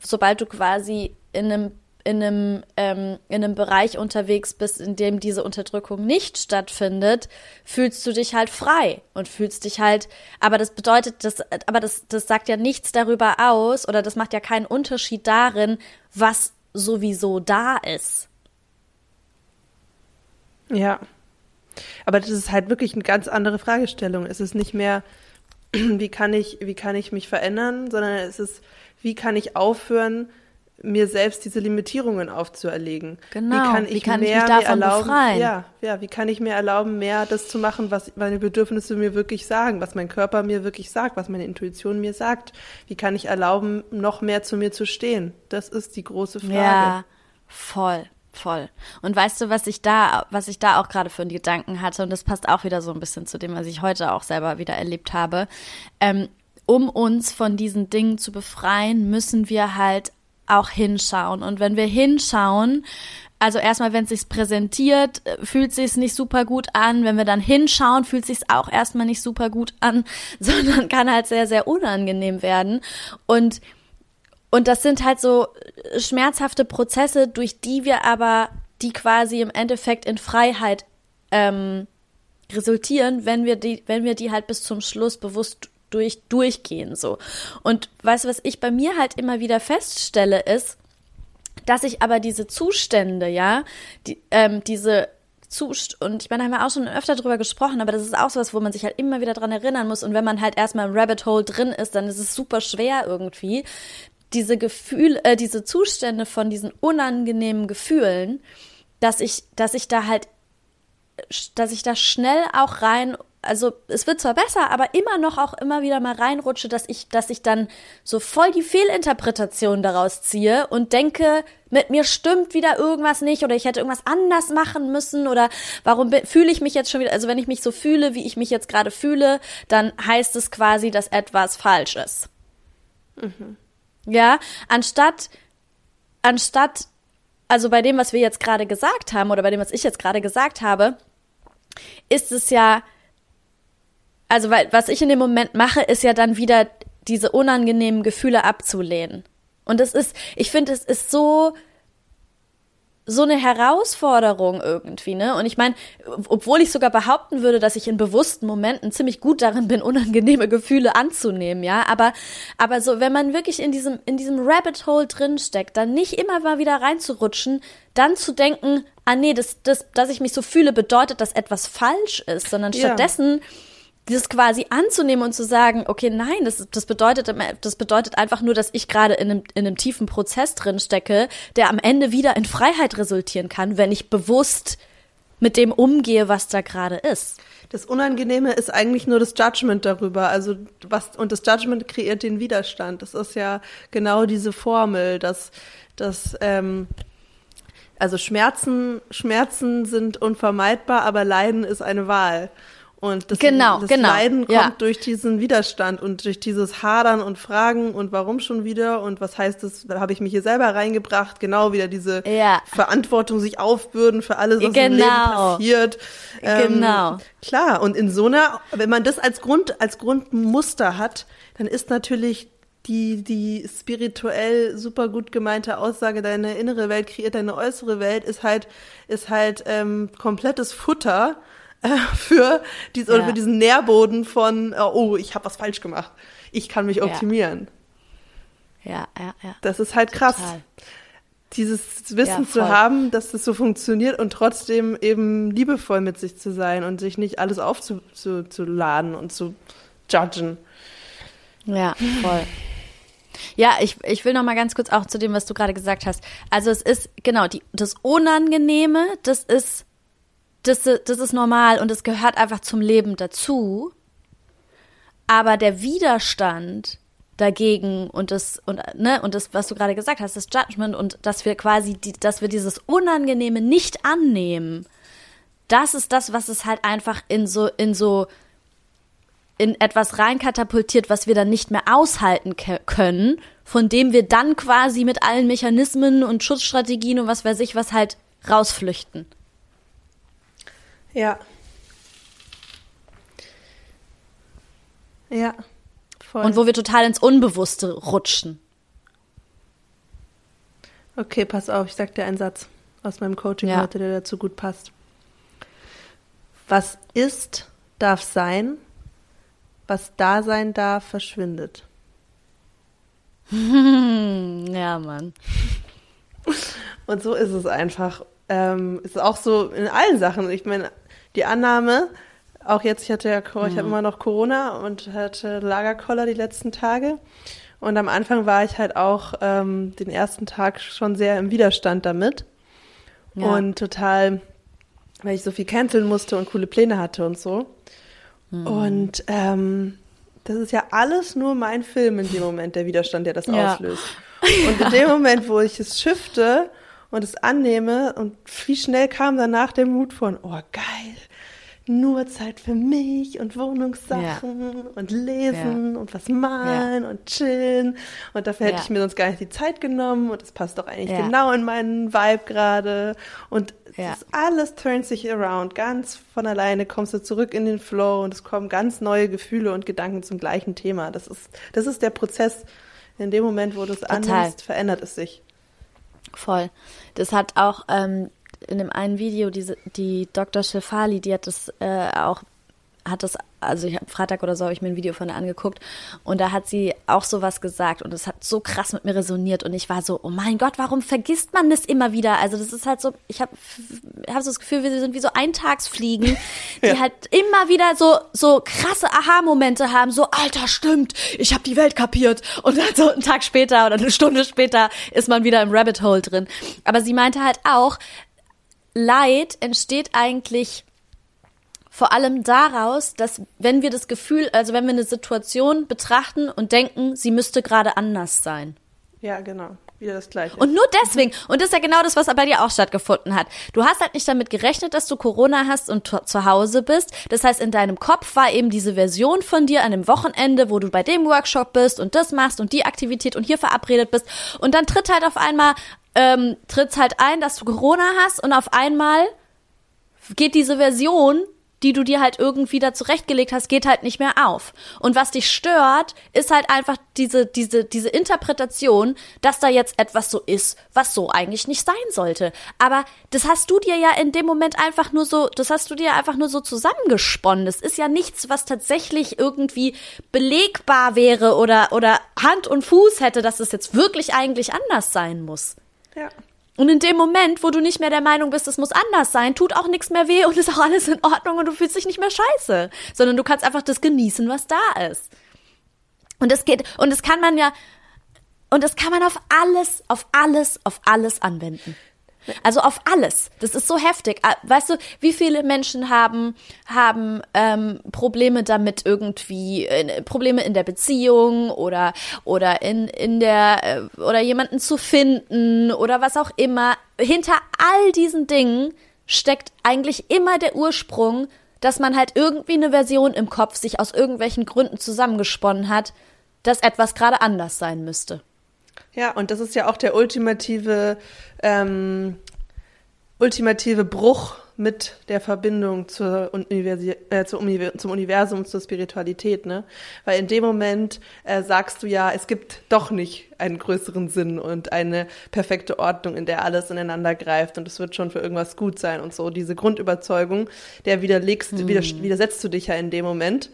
sobald du quasi in einem in einem, ähm, in einem Bereich unterwegs bist, in dem diese Unterdrückung nicht stattfindet, fühlst du dich halt frei und fühlst dich halt, aber das bedeutet, das, aber das, das sagt ja nichts darüber aus oder das macht ja keinen Unterschied darin, was sowieso da ist. Ja. Aber das ist halt wirklich eine ganz andere Fragestellung. Es ist nicht mehr, wie kann ich, wie kann ich mich verändern, sondern es ist, wie kann ich aufhören, mir selbst diese Limitierungen aufzuerlegen. Genau. Wie kann ich, Wie kann ich mehr mich mir davon erlauben, befreien? Ja, ja, wie kann ich mir erlauben, mehr das zu machen, was meine Bedürfnisse mir wirklich sagen, was mein Körper mir wirklich sagt, was meine Intuition mir sagt. Wie kann ich erlauben, noch mehr zu mir zu stehen? Das ist die große Frage. Ja, voll, voll. Und weißt du, was ich da, was ich da auch gerade für einen Gedanken hatte, und das passt auch wieder so ein bisschen zu dem, was ich heute auch selber wieder erlebt habe. Ähm, um uns von diesen Dingen zu befreien, müssen wir halt auch hinschauen. Und wenn wir hinschauen, also erstmal, wenn es sich präsentiert, äh, fühlt sich nicht super gut an. Wenn wir dann hinschauen, fühlt sich auch erstmal nicht super gut an, sondern kann halt sehr, sehr unangenehm werden. Und und das sind halt so äh, schmerzhafte Prozesse, durch die wir aber, die quasi im Endeffekt in Freiheit ähm, resultieren, wenn wir die, wenn wir die halt bis zum Schluss bewusst durch, durchgehen, so. Und weißt du, was ich bei mir halt immer wieder feststelle, ist, dass ich aber diese Zustände, ja, die, ähm, diese Zust und ich meine, da haben wir auch schon öfter drüber gesprochen, aber das ist auch sowas, wo man sich halt immer wieder dran erinnern muss. Und wenn man halt erstmal im Rabbit Hole drin ist, dann ist es super schwer irgendwie, diese Gefühle, äh, diese Zustände von diesen unangenehmen Gefühlen, dass ich, dass ich da halt, dass ich da schnell auch rein, also es wird zwar besser, aber immer noch auch immer wieder mal reinrutsche, dass ich, dass ich dann so voll die Fehlinterpretation daraus ziehe und denke, mit mir stimmt wieder irgendwas nicht oder ich hätte irgendwas anders machen müssen oder warum fühle ich mich jetzt schon wieder, also wenn ich mich so fühle, wie ich mich jetzt gerade fühle, dann heißt es quasi, dass etwas falsch ist. Ja, anstatt, anstatt, also bei dem, was wir jetzt gerade gesagt haben oder bei dem, was ich jetzt gerade gesagt habe, ist es ja, also weil, was ich in dem Moment mache, ist ja dann wieder diese unangenehmen Gefühle abzulehnen. Und es ist, ich finde, es ist so, so eine Herausforderung irgendwie, ne? Und ich meine, obwohl ich sogar behaupten würde, dass ich in bewussten Momenten ziemlich gut darin bin, unangenehme Gefühle anzunehmen, ja, aber aber so, wenn man wirklich in diesem in diesem Rabbit Hole drinsteckt, dann nicht immer mal wieder reinzurutschen, dann zu denken, ah nee, das das dass ich mich so fühle, bedeutet, dass etwas falsch ist, sondern Ja. Das quasi anzunehmen und zu sagen, okay, nein, das, das bedeutet, das bedeutet einfach nur, dass ich gerade in einem, in einem tiefen Prozess drin stecke, der am Ende wieder in Freiheit resultieren kann, wenn ich bewusst mit dem umgehe, was da gerade ist. Das Unangenehme ist eigentlich nur das Judgment darüber. Also was und das Judgment kreiert den Widerstand. Das ist ja genau diese Formel, dass, dass ähm, also Schmerzen, Schmerzen sind unvermeidbar, aber Leiden ist eine Wahl. Und das, genau, das genau. Leiden kommt ja. durch diesen Widerstand und durch dieses Hadern und Fragen und warum schon wieder und was heißt das, da habe ich mich hier selber reingebracht, genau wieder diese ja. Verantwortung sich aufbürden für alles, was genau. im Leben passiert. Ähm, genau. Klar, und in so einer, wenn man das als Grund, als Grundmuster hat, dann ist natürlich die, die spirituell super gut gemeinte Aussage, deine innere Welt kreiert deine äußere Welt, ist halt, ist halt ähm, komplettes Futter äh, für, diese, ja. für diesen Nährboden von, oh, ich habe was falsch gemacht. Ich kann mich optimieren. Ja, ja, ja. Das ist halt krass. Total. Dieses Wissen ja, zu haben, dass das so funktioniert und trotzdem eben liebevoll mit sich zu sein und sich nicht alles aufzuladen und zu judgen. Ja, voll. Ja, ich, ich will noch mal ganz kurz auch zu dem, was du gerade gesagt hast. Also es ist, genau, die, das Unangenehme, das ist, das, das ist normal und es gehört einfach zum Leben dazu. Aber der Widerstand dagegen und das und ne und das was du gerade gesagt hast das Judgment und dass wir quasi die, dass wir dieses Unangenehme nicht annehmen das ist das was es halt einfach in so in so in etwas reinkatapultiert, was wir dann nicht mehr aushalten können, von dem wir dann quasi mit allen Mechanismen und Schutzstrategien und was weiß ich was halt rausflüchten. Ja. Ja. Voll. Und wo wir total ins Unbewusste rutschen. Okay, pass auf, ich sag dir einen Satz aus meinem Coaching ja. heute, der dazu gut passt. Was ist, darf sein, was da sein darf, verschwindet. ja, Mann. Und so ist es einfach. Ähm, ist auch so in allen Sachen. Ich meine, die Annahme, auch jetzt, ich hatte ja, ich mhm. habe immer noch Corona und hatte Lagerkoller die letzten Tage. Und am Anfang war ich halt auch ähm, den ersten Tag schon sehr im Widerstand damit. Ja. Und total, weil ich so viel canceln musste und coole Pläne hatte und so. Mhm. Und ähm, das ist ja alles nur mein Film in dem Moment, der Widerstand, der das ja. auslöst. Und in dem Moment, wo ich es shifte und es annehme und wie schnell kam danach der Mut von, oh geil, nur Zeit für mich und Wohnungssachen ja. und lesen ja. und was malen ja. und chillen. Und dafür hätte ich mir sonst gar nicht die Zeit genommen und es passt doch eigentlich genau in meinen Vibe gerade. Und alles turns sich around. Ganz von alleine kommst du zurück in den Flow und es kommen ganz neue Gefühle und Gedanken zum gleichen Thema. Das ist, das ist der Prozess. In dem Moment, wo du es annimmst, verändert es sich. Voll. Das hat auch ähm, in dem einen Video, diese, die Dr. Shefali, die hat das äh, auch, hat das, also ich habe Freitag oder so habe ich mir ein Video von ihr angeguckt und da hat sie auch sowas gesagt und es hat so krass mit mir resoniert und ich war so, oh mein Gott, warum vergisst man das immer wieder? Also das ist halt so, ich habe hab so das Gefühl, wir sind wie so Eintagsfliegen, die ja. halt immer wieder so so krasse Aha-Momente haben, so Alter, stimmt, ich habe die Welt kapiert und dann so einen Tag später oder eine Stunde später ist man wieder im Rabbit Hole drin. Aber sie meinte halt auch, Leid entsteht eigentlich vor allem daraus, dass wenn wir das Gefühl, also wenn wir eine Situation betrachten und denken, sie müsste gerade anders sein. Ja, genau. Wieder das Gleiche. Und nur deswegen, und das ist ja genau das, was bei dir auch stattgefunden hat. Du hast halt nicht damit gerechnet, dass du Corona hast und zu Hause bist. Das heißt, in deinem Kopf war eben diese Version von dir an einem Wochenende, wo du bei dem Workshop bist und das machst und die Aktivität und hier verabredet bist. Und dann tritt halt auf einmal ähm, tritt halt ein, dass du Corona hast und auf einmal geht diese Version, die du dir halt irgendwie da zurechtgelegt hast, geht halt nicht mehr auf. Und was dich stört, ist halt einfach diese, diese, diese Interpretation, dass da jetzt etwas so ist, was so eigentlich nicht sein sollte. Aber das hast du dir ja in dem Moment einfach nur so, das hast du dir einfach nur so zusammengesponnen. Das ist ja nichts, was tatsächlich irgendwie belegbar wäre oder, oder Hand und Fuß hätte, dass es jetzt wirklich eigentlich anders sein muss. Ja. Und in dem Moment, wo du nicht mehr der Meinung bist, es muss anders sein, tut auch nichts mehr weh und ist auch alles in Ordnung und du fühlst dich nicht mehr scheiße, sondern du kannst einfach das genießen, was da ist. Und es geht, und das kann man ja, und das kann man auf alles, auf alles, auf alles anwenden. Also auf alles. Das ist so heftig. Ah, weißt du, wie viele Menschen haben haben ähm, Probleme damit irgendwie äh, Probleme in der Beziehung oder oder in in der äh, oder jemanden zu finden oder was auch immer. Hinter all diesen Dingen steckt eigentlich immer der Ursprung, dass man halt irgendwie eine Version im Kopf sich aus irgendwelchen Gründen zusammengesponnen hat, dass etwas gerade anders sein müsste. Ja, und das ist ja auch der ultimative, ähm, ultimative Bruch mit der Verbindung zur Universi äh, zum, zum Universum, zur Spiritualität, ne? Weil in dem Moment äh, sagst du ja, es gibt doch nicht einen größeren Sinn und eine perfekte Ordnung, in der alles ineinander greift und es wird schon für irgendwas gut sein und so. Diese Grundüberzeugung, der widerlegst, hm. widersetzt du dich ja in dem Moment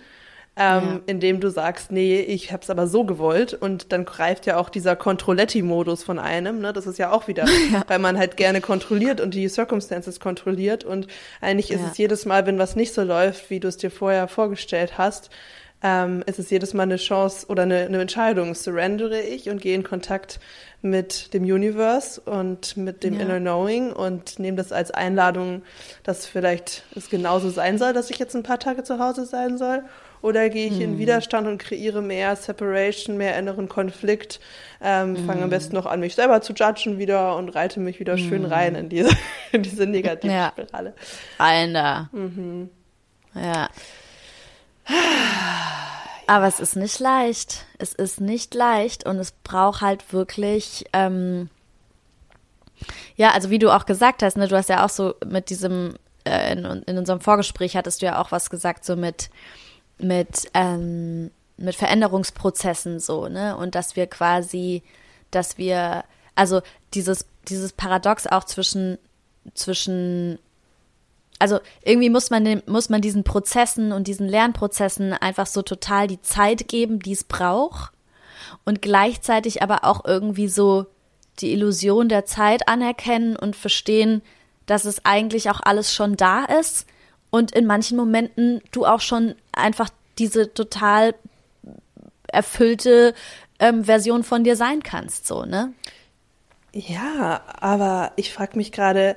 ähm, ja. indem du sagst, nee, ich hab's aber so gewollt und dann greift ja auch dieser Controletti-Modus von einem, ne? Das ist ja auch wieder, ja. weil man halt gerne kontrolliert und die Circumstances kontrolliert und eigentlich ist es jedes Mal, wenn was nicht so läuft, wie du es dir vorher vorgestellt hast, ähm, ist es jedes Mal eine Chance oder eine, eine Entscheidung. Surrendere ich und gehe in Kontakt mit dem Universe und mit dem ja. Inner Knowing und nehme das als Einladung, dass vielleicht es genauso sein soll, dass ich jetzt ein paar Tage zu Hause sein soll. Oder gehe ich hm. in Widerstand und kreiere mehr Separation, mehr inneren Konflikt, ähm, hm. fange am besten noch an, mich selber zu judgen wieder und reite mich wieder hm. schön rein in diese, in diese Negativspirale. Ja. Alter. Mhm. Ja. Aber es ist nicht leicht. Es ist nicht leicht und es braucht halt wirklich, ähm, ja, also wie du auch gesagt hast, ne, du hast ja auch so mit diesem, äh, in, in unserem Vorgespräch hattest du ja auch was gesagt, so mit, mit, ähm, mit Veränderungsprozessen so, ne? Und dass wir quasi, dass wir, also dieses, dieses Paradox auch zwischen, zwischen, also irgendwie muss man, muss man diesen Prozessen und diesen Lernprozessen einfach so total die Zeit geben, die es braucht und gleichzeitig aber auch irgendwie so die Illusion der Zeit anerkennen und verstehen, dass es eigentlich auch alles schon da ist und in manchen Momenten du auch schon einfach diese total erfüllte ähm, Version von dir sein kannst, so, ne? Ja, aber ich frage mich gerade,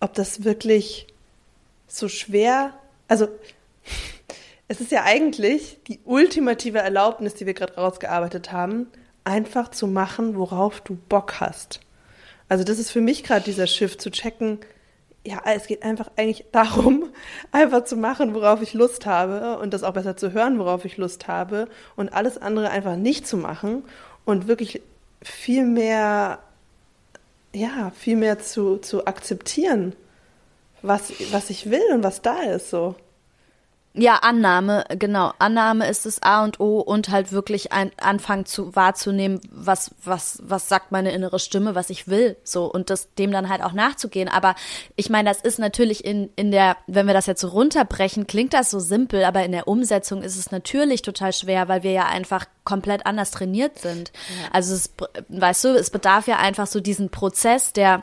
ob das wirklich so schwer, also es ist ja eigentlich die ultimative Erlaubnis, die wir gerade rausgearbeitet haben, einfach zu machen, worauf du Bock hast. Also das ist für mich gerade dieser Schiff zu checken, ja, es geht einfach eigentlich darum, einfach zu machen, worauf ich Lust habe und das auch besser zu hören, worauf ich Lust habe und alles andere einfach nicht zu machen und wirklich viel mehr, ja, viel mehr zu, zu akzeptieren, was, was ich will und was da ist, so. Ja, Annahme, genau. Annahme ist das A und O und halt wirklich ein, anfangen zu wahrzunehmen, was, was, was sagt meine innere Stimme, was ich will, so und das, dem dann halt auch nachzugehen. Aber ich meine, das ist natürlich in, in der, wenn wir das jetzt so runterbrechen, klingt das so simpel, aber in der Umsetzung ist es natürlich total schwer, weil wir ja einfach komplett anders trainiert sind. Ja. Also es, weißt du, es bedarf ja einfach so diesen Prozess der,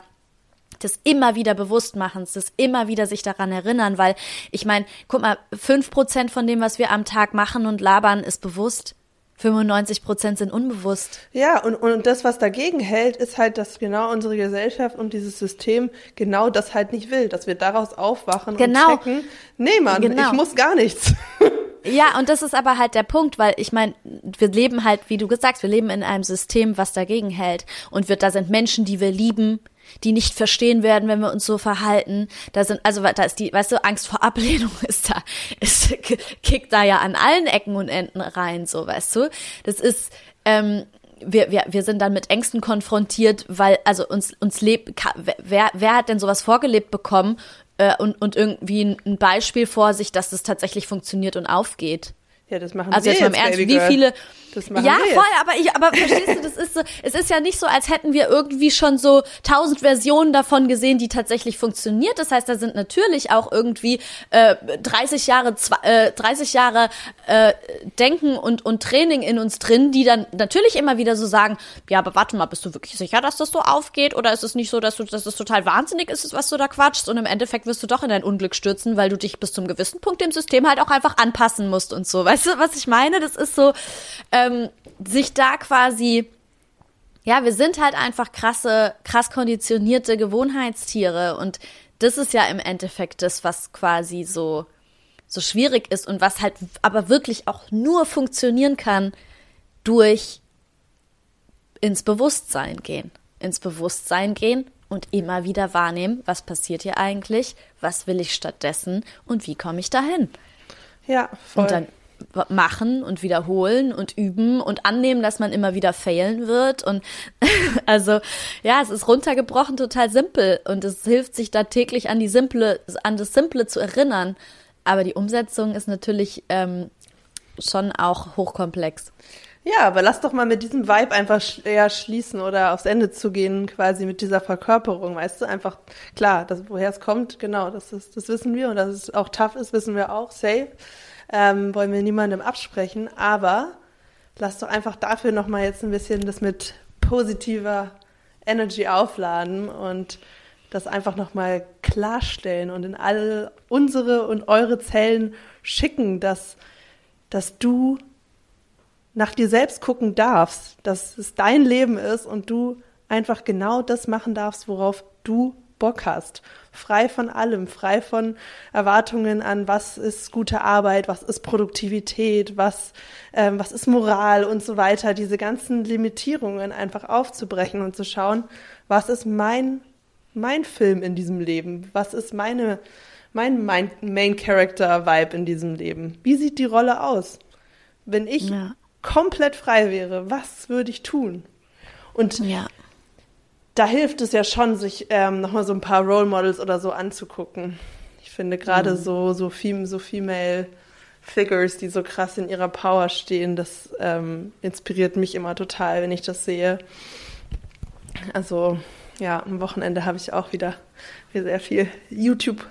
des immer wieder Bewusstmachens, des immer wieder sich daran erinnern, weil ich meine, guck mal, fünf Prozent von dem, was wir am Tag machen und labern, ist bewusst. 95 Prozent sind unbewusst. Ja, und, und das, was dagegen hält, ist halt, dass genau unsere Gesellschaft und dieses System genau das halt nicht will, dass wir daraus aufwachen genau. und checken, nee, Mann, genau. ich muss gar nichts. Ja, und das ist aber halt der Punkt, weil ich meine, wir leben halt, wie du gesagt hast, wir leben in einem System, was dagegen hält. Und wir, da sind Menschen, die wir lieben, die nicht verstehen werden, wenn wir uns so verhalten. Da sind, also da ist die, weißt du, Angst vor Ablehnung ist da, ist, kickt da ja an allen Ecken und Enden rein, so, weißt du. Das ist, ähm, wir, wir, wir sind dann mit Ängsten konfrontiert, weil, also uns, uns lebt, wer, wer hat denn sowas vorgelebt bekommen äh, und, und irgendwie ein, Beispiel vor sich, dass das tatsächlich funktioniert und aufgeht? Ja, das machen also wir jetzt. Also jetzt mal im Ernst, wie viele. Das machen ja, wir voll, aber ich, aber verstehst du, das ist so, es ist ja nicht so, als hätten wir irgendwie schon so tausend Versionen davon gesehen, die tatsächlich funktioniert. Das heißt, da sind natürlich auch irgendwie äh, 30 Jahre, äh, 30 Jahre äh, Denken und, und Training in uns drin, die dann natürlich immer wieder so sagen, ja, aber warte mal, bist du wirklich sicher, dass das so aufgeht? Oder ist es nicht so, dass du, dass es total wahnsinnig ist, was du da quatschst? Und im Endeffekt wirst du doch in dein Unglück stürzen, weil du dich bis zum gewissen Punkt dem System halt auch einfach anpassen musst und so. Weißt Weißt du, was ich meine? Das ist so, ähm, sich da quasi, ja, wir sind halt einfach krasse, krass konditionierte Gewohnheitstiere und das ist ja im Endeffekt das, was quasi so, so schwierig ist und was halt aber wirklich auch nur funktionieren kann durch ins Bewusstsein gehen. Ins Bewusstsein gehen und immer wieder wahrnehmen, was passiert hier eigentlich, was will ich stattdessen und wie komme ich dahin. Ja, voll. Und dann machen und wiederholen und üben und annehmen, dass man immer wieder failen wird. Und also ja, es ist runtergebrochen total simpel und es hilft sich da täglich an die simple, an das Simple zu erinnern. Aber die Umsetzung ist natürlich ähm, schon auch hochkomplex. Ja, aber lass doch mal mit diesem Vibe einfach eher schließen oder aufs Ende zu gehen, quasi mit dieser Verkörperung, weißt du? Einfach, klar, woher es kommt, genau, das, ist, das wissen wir und dass es auch tough ist, wissen wir auch, safe ähm, wollen wir niemandem absprechen, aber lass doch einfach dafür nochmal jetzt ein bisschen das mit positiver Energy aufladen und das einfach nochmal klarstellen und in all unsere und eure Zellen schicken, dass, dass du nach dir selbst gucken darfst, dass es dein Leben ist und du einfach genau das machen darfst, worauf du Bock hast. Frei von allem, frei von Erwartungen an, was ist gute Arbeit, was ist Produktivität, was, ähm, was ist Moral und so weiter. Diese ganzen Limitierungen einfach aufzubrechen und zu schauen, was ist mein, mein Film in diesem Leben? Was ist meine, mein Main Character Vibe in diesem Leben? Wie sieht die Rolle aus? Wenn ich ja. komplett frei wäre, was würde ich tun? Und ja da hilft es ja schon, sich ähm, nochmal so ein paar Role Models oder so anzugucken. Ich finde gerade mhm. so, so, fem so Female Figures, die so krass in ihrer Power stehen, das ähm, inspiriert mich immer total, wenn ich das sehe. Also ja, am Wochenende habe ich auch wieder sehr viel YouTube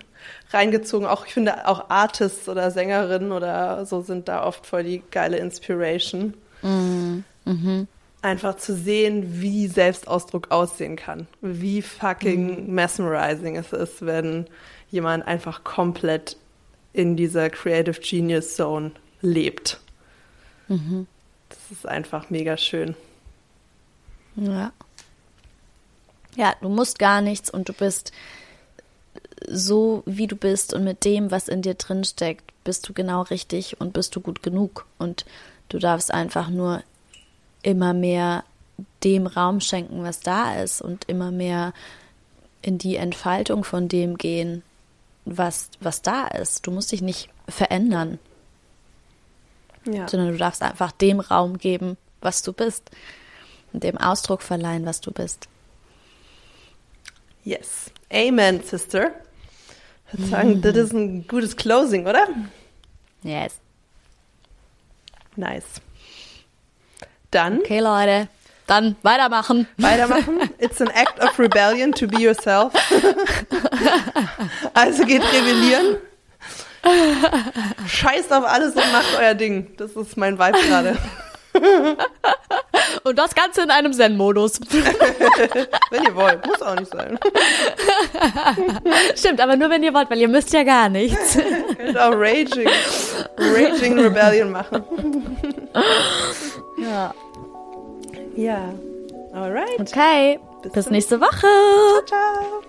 reingezogen. Auch ich finde auch Artists oder Sängerinnen oder so sind da oft voll die geile Inspiration. Mhm. Mhm einfach zu sehen, wie Selbstausdruck aussehen kann. Wie fucking mhm. mesmerizing es ist, wenn jemand einfach komplett in dieser Creative Genius Zone lebt. Mhm. Das ist einfach mega schön. Ja. Ja, du musst gar nichts und du bist so, wie du bist und mit dem, was in dir drin steckt, bist du genau richtig und bist du gut genug. Und du darfst einfach nur immer mehr dem Raum schenken, was da ist und immer mehr in die Entfaltung von dem gehen, was, was da ist. Du musst dich nicht verändern, ja. sondern du darfst einfach dem Raum geben, was du bist und dem Ausdruck verleihen, was du bist. Yes. Amen, Sister. Ich würde sagen, das ist ein gutes Closing, oder? Yes. Nice. Dann. Okay, Leute. Dann weitermachen. Weitermachen. It's an act of rebellion to be yourself. also geht rebellieren. Scheißt auf alles und macht euer Ding. Das ist mein Vibe gerade. Und das Ganze in einem Zen-Modus. wenn ihr wollt, muss auch nicht sein. Stimmt, aber nur wenn ihr wollt, weil ihr müsst ja gar nichts. könnt auch Raging, Raging Rebellion machen. Ja. Ja. Alright. Okay. Bis, Bis nächste Woche. Ciao, ciao.